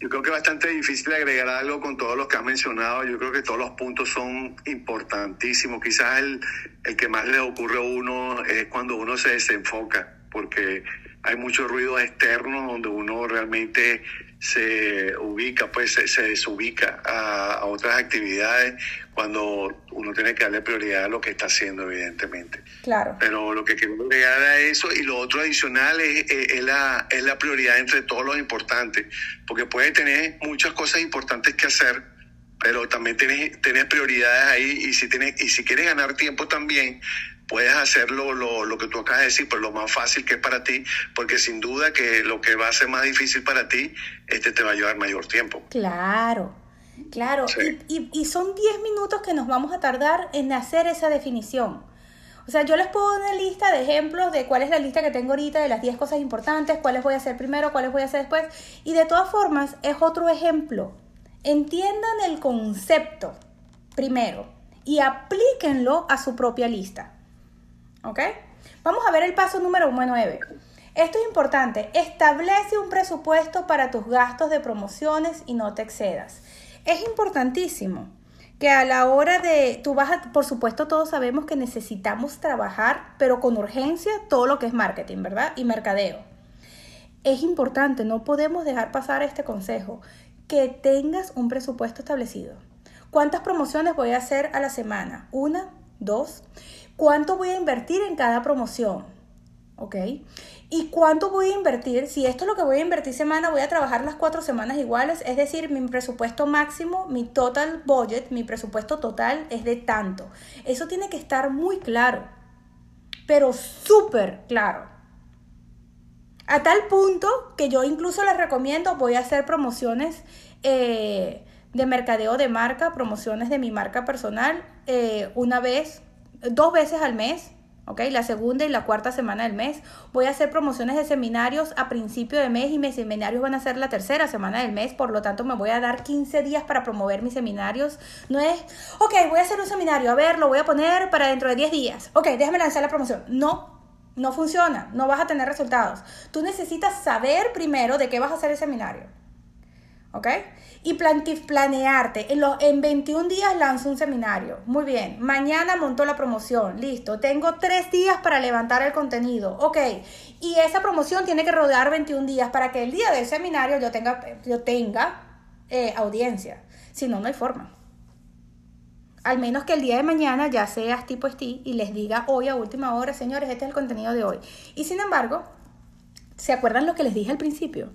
yo creo que es bastante difícil agregar algo con todos los que has mencionado. Yo creo que todos los puntos son importantísimos. Quizás el, el que más le ocurre a uno es cuando uno se desenfoca, porque hay mucho ruido externo donde uno realmente se ubica, pues se, desubica a, otras actividades cuando uno tiene que darle prioridad a lo que está haciendo, evidentemente. Claro. Pero lo que quiero agregar a eso y lo otro adicional es, es, la, es la prioridad entre todos los importantes, porque puede tener muchas cosas importantes que hacer, pero también tienes, tienes prioridades ahí y si, tienes, y si quieres ganar tiempo también, puedes hacerlo lo, lo, que tú acabas de decir, pero lo más fácil que es para ti, porque sin duda que lo que va a ser más difícil para ti, este te va a llevar mayor tiempo. Claro, claro. Y, y, son 10 minutos que nos vamos a tardar en hacer esa definición. O sea, yo les puedo dar una lista de ejemplos de cuál es la lista que tengo ahorita de las 10 cosas importantes, cuáles voy a hacer primero, cuáles voy a hacer después. Y de todas formas, es otro ejemplo. Entiendan el concepto primero y aplíquenlo a su propia lista. ¿Ok? Vamos a ver el paso número 9. Esto es importante. Establece un presupuesto para tus gastos de promociones y no te excedas. Es importantísimo que a la hora de, tú vas a, por supuesto todos sabemos que necesitamos trabajar, pero con urgencia, todo lo que es marketing, ¿verdad? Y mercadeo. Es importante, no podemos dejar pasar este consejo, que tengas un presupuesto establecido. ¿Cuántas promociones voy a hacer a la semana? ¿Una? ¿Dos? Cuánto voy a invertir en cada promoción. ¿Ok? ¿Y cuánto voy a invertir? Si esto es lo que voy a invertir semana, voy a trabajar las cuatro semanas iguales. Es decir, mi presupuesto máximo, mi total budget, mi presupuesto total es de tanto. Eso tiene que estar muy claro. Pero súper claro. A tal punto que yo incluso les recomiendo, voy a hacer promociones eh, de mercadeo de marca, promociones de mi marca personal, eh, una vez dos veces al mes, ¿ok? La segunda y la cuarta semana del mes. Voy a hacer promociones de seminarios a principio de mes y mis seminarios van a ser la tercera semana del mes, por lo tanto me voy a dar 15 días para promover mis seminarios. No es, ok, voy a hacer un seminario, a ver, lo voy a poner para dentro de 10 días. Ok, déjame lanzar la promoción. No. No funciona, no vas a tener resultados. Tú necesitas saber primero de qué vas a hacer el seminario. ¿Ok? Y planearte. En, los, en 21 días lanzo un seminario. Muy bien. Mañana monto la promoción. Listo. Tengo tres días para levantar el contenido. Ok. Y esa promoción tiene que rodear 21 días para que el día del seminario yo tenga, yo tenga eh, audiencia. Si no, no hay forma. Al menos que el día de mañana ya seas tipo Steve y les diga hoy a última hora, señores, este es el contenido de hoy. Y sin embargo, ¿se acuerdan lo que les dije al principio?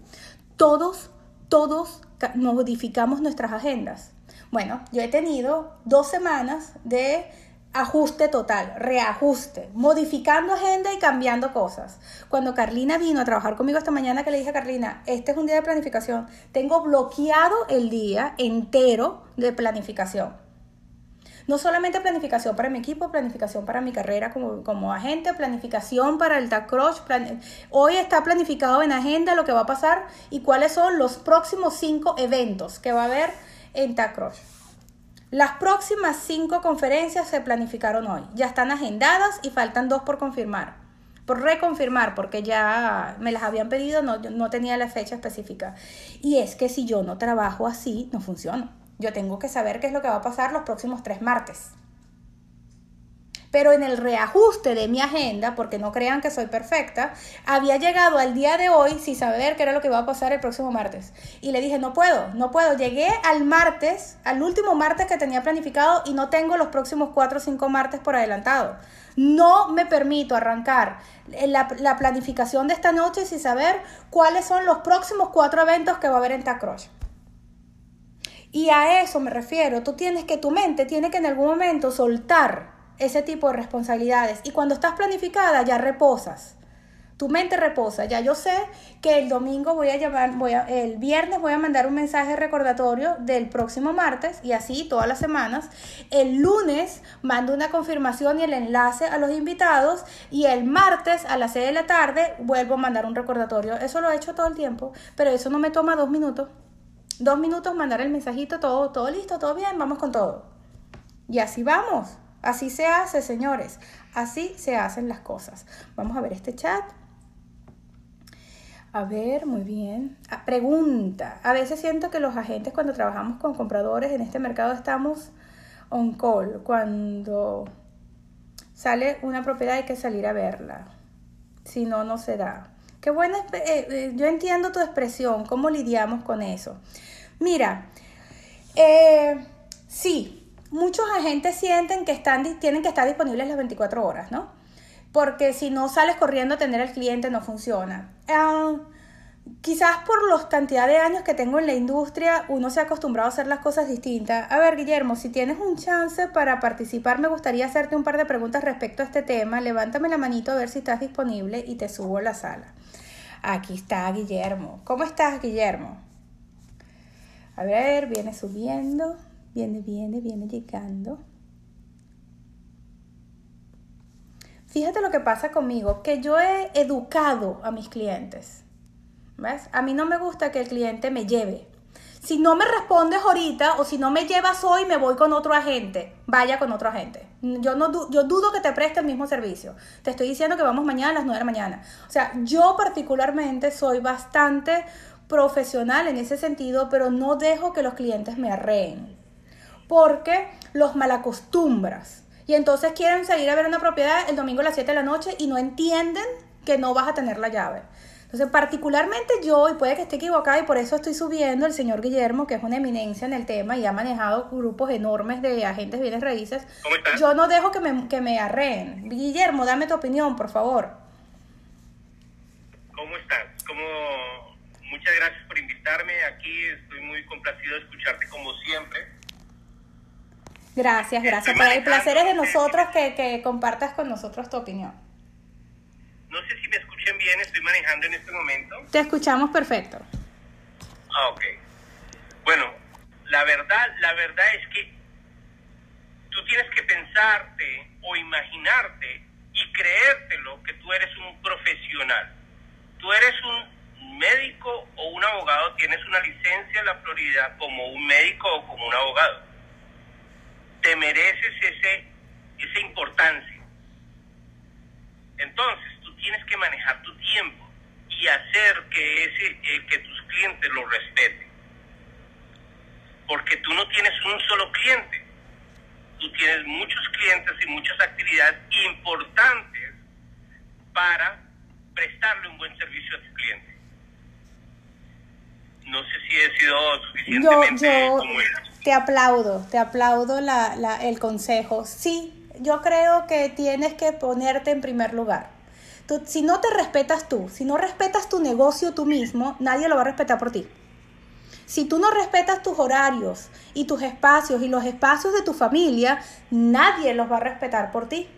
Todos, todos modificamos nuestras agendas. Bueno, yo he tenido dos semanas de ajuste total, reajuste, modificando agenda y cambiando cosas. Cuando Carlina vino a trabajar conmigo esta mañana, que le dije a Carlina, este es un día de planificación, tengo bloqueado el día entero de planificación. No solamente planificación para mi equipo, planificación para mi carrera como, como agente, planificación para el TAC hoy está planificado en agenda lo que va a pasar y cuáles son los próximos cinco eventos que va a haber en TAC Las próximas cinco conferencias se planificaron hoy. Ya están agendadas y faltan dos por confirmar. Por reconfirmar, porque ya me las habían pedido, no, no tenía la fecha específica. Y es que si yo no trabajo así, no funciona. Yo tengo que saber qué es lo que va a pasar los próximos tres martes. Pero en el reajuste de mi agenda, porque no crean que soy perfecta, había llegado al día de hoy sin saber qué era lo que va a pasar el próximo martes. Y le dije, no puedo, no puedo. Llegué al martes, al último martes que tenía planificado y no tengo los próximos cuatro o cinco martes por adelantado. No me permito arrancar la, la planificación de esta noche sin saber cuáles son los próximos cuatro eventos que va a haber en Tacrosh. Y a eso me refiero, tú tienes que, tu mente tiene que en algún momento soltar ese tipo de responsabilidades. Y cuando estás planificada ya reposas. Tu mente reposa. Ya yo sé que el domingo voy a llamar, voy a, el viernes voy a mandar un mensaje recordatorio del próximo martes y así todas las semanas. El lunes mando una confirmación y el enlace a los invitados y el martes a las 6 de la tarde vuelvo a mandar un recordatorio. Eso lo he hecho todo el tiempo, pero eso no me toma dos minutos. Dos minutos, mandar el mensajito, todo, todo listo, todo bien, vamos con todo. Y así vamos. Así se hace, señores. Así se hacen las cosas. Vamos a ver este chat. A ver, muy bien. Ah, pregunta. A veces siento que los agentes cuando trabajamos con compradores en este mercado estamos on call. Cuando sale una propiedad hay que salir a verla. Si no, no se da. Qué buena, eh, eh, yo entiendo tu expresión, cómo lidiamos con eso. Mira, eh, sí, muchos agentes sienten que están, tienen que estar disponibles las 24 horas, ¿no? Porque si no sales corriendo a tener al cliente no funciona. Ah, quizás por la cantidad de años que tengo en la industria, uno se ha acostumbrado a hacer las cosas distintas. A ver, Guillermo, si tienes un chance para participar, me gustaría hacerte un par de preguntas respecto a este tema. Levántame la manito a ver si estás disponible y te subo a la sala. Aquí está Guillermo. ¿Cómo estás, Guillermo? A ver, viene subiendo, viene, viene, viene llegando. Fíjate lo que pasa conmigo, que yo he educado a mis clientes. ¿Ves? A mí no me gusta que el cliente me lleve. Si no me respondes ahorita o si no me llevas hoy, me voy con otro agente. Vaya con otro agente. Yo, no, yo dudo que te preste el mismo servicio. Te estoy diciendo que vamos mañana a las 9 de la mañana. O sea, yo particularmente soy bastante profesional en ese sentido, pero no dejo que los clientes me arreen, porque los malacostumbras. Y entonces quieren salir a ver una propiedad el domingo a las 7 de la noche y no entienden que no vas a tener la llave. Entonces, particularmente yo, y puede que esté equivocada, y por eso estoy subiendo el señor Guillermo, que es una eminencia en el tema y ha manejado grupos enormes de agentes bienes raíces. Yo no dejo que me, que me arreen. Guillermo, dame tu opinión, por favor. ¿Cómo estás? ¿Cómo muchas gracias por invitarme. Aquí estoy muy complacido de escucharte como siempre. Gracias, gracias. el placer es de nosotros que, que, compartas con nosotros tu opinión. No sé si me escuchen bien, estoy manejando en este momento. Te escuchamos perfecto. Ah, ok. Bueno, la verdad, la verdad es que tú tienes que pensarte o imaginarte y creértelo que tú eres un profesional. Tú eres un médico o un abogado, tienes una licencia en la Florida como un médico o como un abogado. Te mereces ese, esa importancia. Entonces, tienes que manejar tu tiempo y hacer que, ese, eh, que tus clientes lo respeten. porque tú no tienes un solo cliente, tú tienes muchos clientes y muchas actividades importantes para prestarle un buen servicio a tu cliente. No sé si he sido suficientemente yo, como era. te aplaudo, te aplaudo la, la, el consejo. Sí, yo creo que tienes que ponerte en primer lugar. Si no te respetas tú, si no respetas tu negocio tú mismo, nadie lo va a respetar por ti. Si tú no respetas tus horarios y tus espacios y los espacios de tu familia, nadie los va a respetar por ti.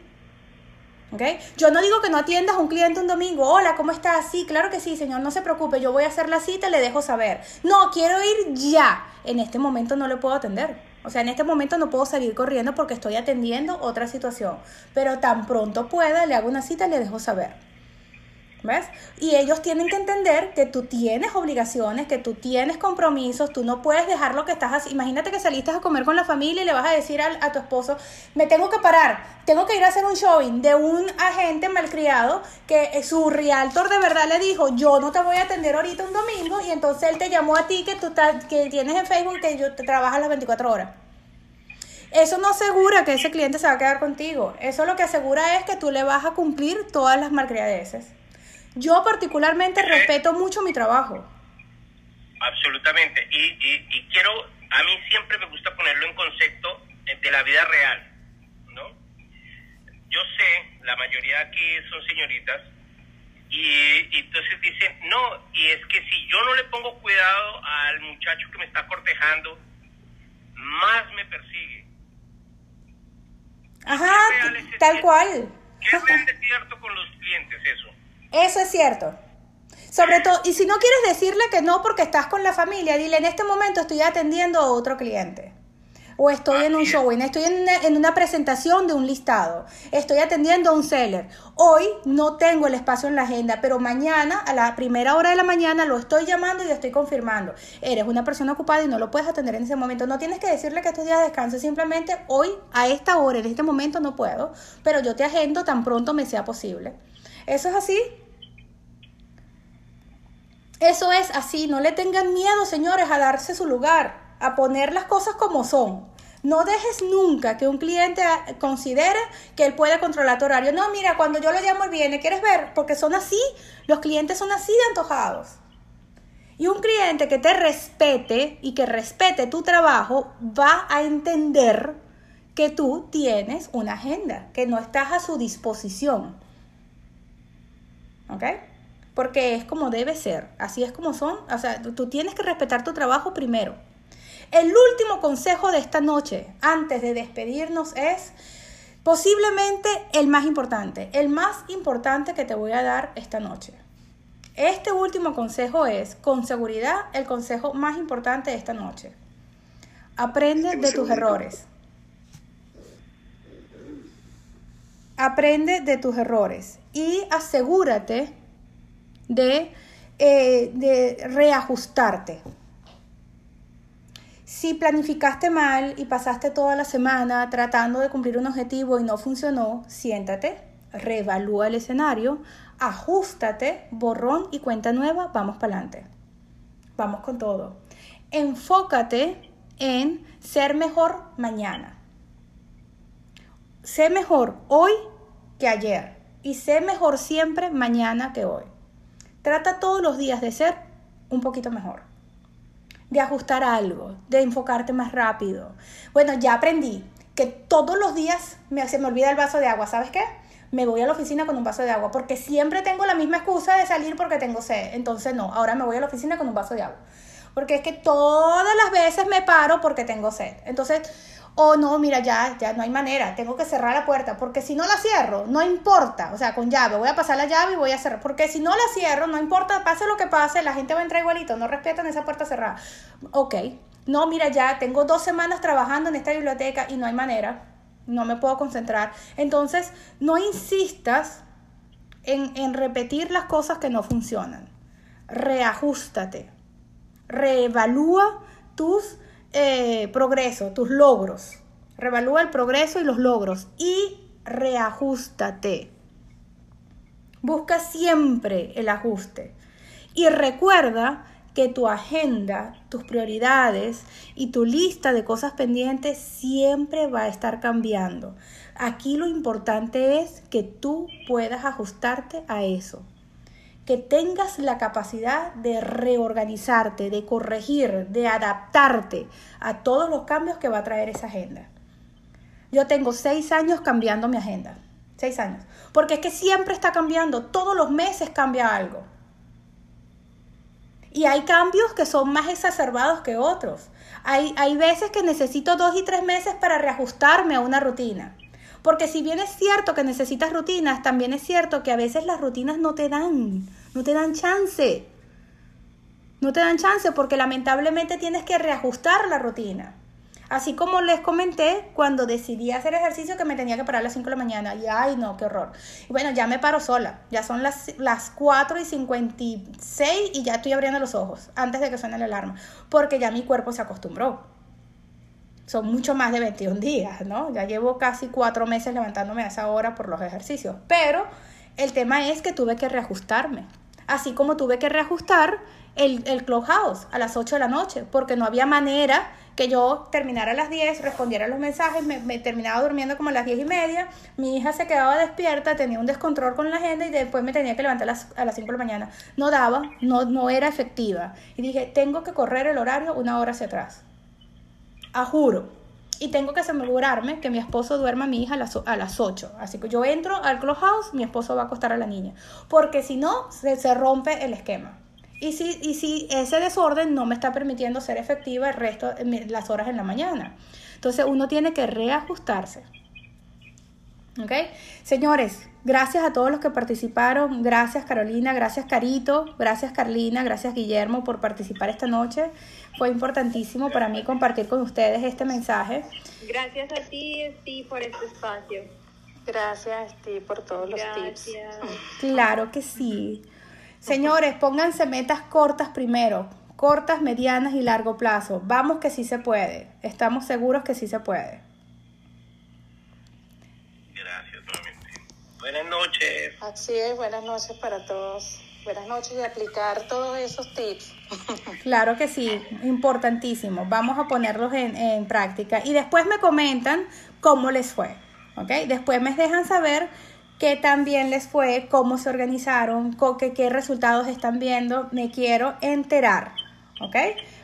¿Okay? Yo no digo que no atiendas a un cliente un domingo, hola, ¿cómo estás? Sí, claro que sí, señor, no se preocupe, yo voy a hacer la cita, le dejo saber. No, quiero ir ya. En este momento no le puedo atender. O sea, en este momento no puedo salir corriendo porque estoy atendiendo otra situación. Pero tan pronto pueda, le hago una cita y le dejo saber. ¿Ves? Y ellos tienen que entender que tú tienes obligaciones, que tú tienes compromisos, tú no puedes dejar lo que estás haciendo. Imagínate que saliste a comer con la familia y le vas a decir a, a, tu esposo, me tengo que parar, tengo que ir a hacer un showing de un agente malcriado que su realtor de verdad le dijo, yo no te voy a atender ahorita un domingo y entonces él te llamó a ti que tú que tienes en Facebook que yo te trabajas las 24 horas. Eso no asegura que ese cliente se va a quedar contigo. Eso lo que asegura es que tú le vas a cumplir todas las malcriadeces. Yo particularmente respeto mucho mi trabajo. Absolutamente. Y, y, y, quiero, a mí siempre me gusta ponerlo en concepto de la vida real, ¿no? Yo sé, la mayoría aquí son señoritas, y, y entonces dicen, no, y es que si yo no le pongo cuidado al muchacho que me está cortejando, más me persigue. Ajá, tal cual. ¿Qué es cierto con los clientes eso? Eso es cierto. Sobre todo, y si no quieres decirle que no porque estás con la familia, dile en este momento estoy atendiendo a otro cliente. O estoy en un showing, estoy en una, en una, presentación de un listado, estoy atendiendo a un seller. Hoy no tengo el espacio en la agenda, pero mañana a la primera hora de la mañana lo estoy llamando y estoy confirmando. Eres una persona ocupada y no lo puedes atender en ese momento. No tienes que decirle que estos días descanse, simplemente hoy a esta hora, en este momento no puedo, pero yo te agendo tan pronto me sea posible. Eso es así. Eso es así. No le tengan miedo, señores, a darse su lugar, a poner las cosas como son. No dejes nunca que un cliente considere que él puede controlar tu horario. No, mira, cuando yo le llamo él viene, ¿quieres ver? Porque son así. Los clientes son así de antojados. Y un cliente que te respete y que respete tu trabajo va a entender que tú tienes una agenda, que no estás a su disposición. ¿Ok? Porque es como debe ser, así es como son. O sea, tú tienes que respetar tu trabajo primero. El último consejo de esta noche, antes de despedirnos, es posiblemente el más importante, el más importante que te voy a dar esta noche. Este último consejo es, con seguridad, el consejo más importante de esta noche. Aprende de tus errores. Aprende de tus errores y asegúrate de, eh, de reajustarte. Si planificaste mal y pasaste toda la semana tratando de cumplir un objetivo y no funcionó, siéntate, reevalúa el escenario, ajustate, borrón y cuenta nueva, vamos para adelante. Vamos con todo. Enfócate en ser mejor mañana. Sé mejor hoy que ayer y sé mejor siempre mañana que hoy. Trata todos los días de ser un poquito mejor, de ajustar algo, de enfocarte más rápido. Bueno, ya aprendí que todos los días me, se me olvida el vaso de agua, ¿sabes qué? Me voy a la oficina con un vaso de agua, porque siempre tengo la misma excusa de salir porque tengo sed. Entonces no, ahora me voy a la oficina con un vaso de agua. Porque es que todas las veces me paro porque tengo sed. Entonces, o no, mira, ya, ya no hay manera, tengo que cerrar la puerta, porque si no la cierro, no importa, o sea, con llave, voy a pasar la llave y voy a cerrar, porque si no la cierro, no importa, pase lo que pase, la gente va a entrar igualito, no respetan esa puerta cerrada. Ok, no, mira, ya tengo dos semanas trabajando en esta biblioteca y no hay manera, no me puedo concentrar. Entonces, no insistas en, en repetir las cosas que no funcionan. Reajústate, reevalúa tus eh, progreso, tus logros. Revalúa el progreso y los logros y reajustate. Busca siempre el ajuste. Y recuerda que tu agenda, tus prioridades y tu lista de cosas pendientes siempre va a estar cambiando. Aquí lo importante es que tú puedas ajustarte a eso. Que tengas la capacidad de reorganizarte, de corregir, de adaptarte a todos los cambios que va a traer esa agenda. Yo tengo seis años cambiando mi agenda. Seis años. Porque es que siempre está cambiando. Todos los meses cambia algo. Y hay cambios que son más exacerbados que otros. Hay, hay veces que necesito dos y tres meses para reajustarme a una rutina. Porque si bien es cierto que necesitas rutinas, también es cierto que a veces las rutinas no te dan, no te dan chance. No te dan chance porque lamentablemente tienes que reajustar la rutina. Así como les comenté cuando decidí hacer ejercicio que me tenía que parar a las 5 de la mañana. Y ay, no, qué horror. Y bueno, ya me paro sola. Ya son las, las 4 y 56 y ya estoy abriendo los ojos antes de que suene la alarma. Porque ya mi cuerpo se acostumbró. Son mucho más de 21 días, ¿no? Ya llevo casi 4 meses levantándome a esa hora por los ejercicios. Pero el tema es que tuve que reajustarme. Así como tuve que reajustar el, el Clubhouse a las 8 de la noche. Porque no había manera que yo terminara a las 10, respondiera los mensajes, me, terminaba durmiendo como a las 10 y media, mi hija se quedaba despierta, tenía un descontrol con la agenda y después me tenía que levantar a las, a las 5 de la mañana. No daba, no, no era efectiva. Y dije, tengo que correr el horario una hora hacia atrás. A juro. Y tengo que asegurarme que mi esposo duerma a mi hija a las, a las 8. Así que yo entro al clubhouse, mi esposo va a acostar a la niña. Porque si no, se, rompe el esquema. Y si, y si ese desorden no me está permitiendo ser efectiva el resto de las horas en la mañana. Entonces uno tiene que reajustarse. ¿Ok? Señores, gracias a todos los que participaron. Gracias Carolina, gracias Carito, gracias Carlina, gracias Guillermo por participar esta noche. Fue importantísimo para mí compartir con ustedes este mensaje. Gracias a ti, Steve, por este espacio. Gracias, Steve, por todos los Gracias. tips. Claro que sí. Señores, pónganse metas cortas primero, cortas, medianas y largo plazo. Vamos que sí se puede. Estamos seguros que sí se puede. Gracias nuevamente. Buenas noches. Así es, buenas noches para todos. Buenas noches y aplicar todos esos tips. Claro que sí, importantísimo. Vamos a ponerlos en, en práctica. Y después me comentan cómo les fue. ¿Ok? Después me dejan saber qué tan bien les fue, cómo se organizaron, qué, qué resultados están viendo. Me quiero enterar, ¿ok?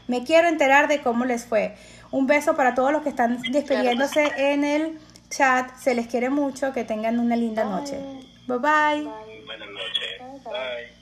Me quiero enterar de cómo les fue. Un beso para todos los que están despidiéndose en el chat. Se les quiere mucho. Que tengan una linda noche. Bye bye. bye. Buenas noches. bye. bye.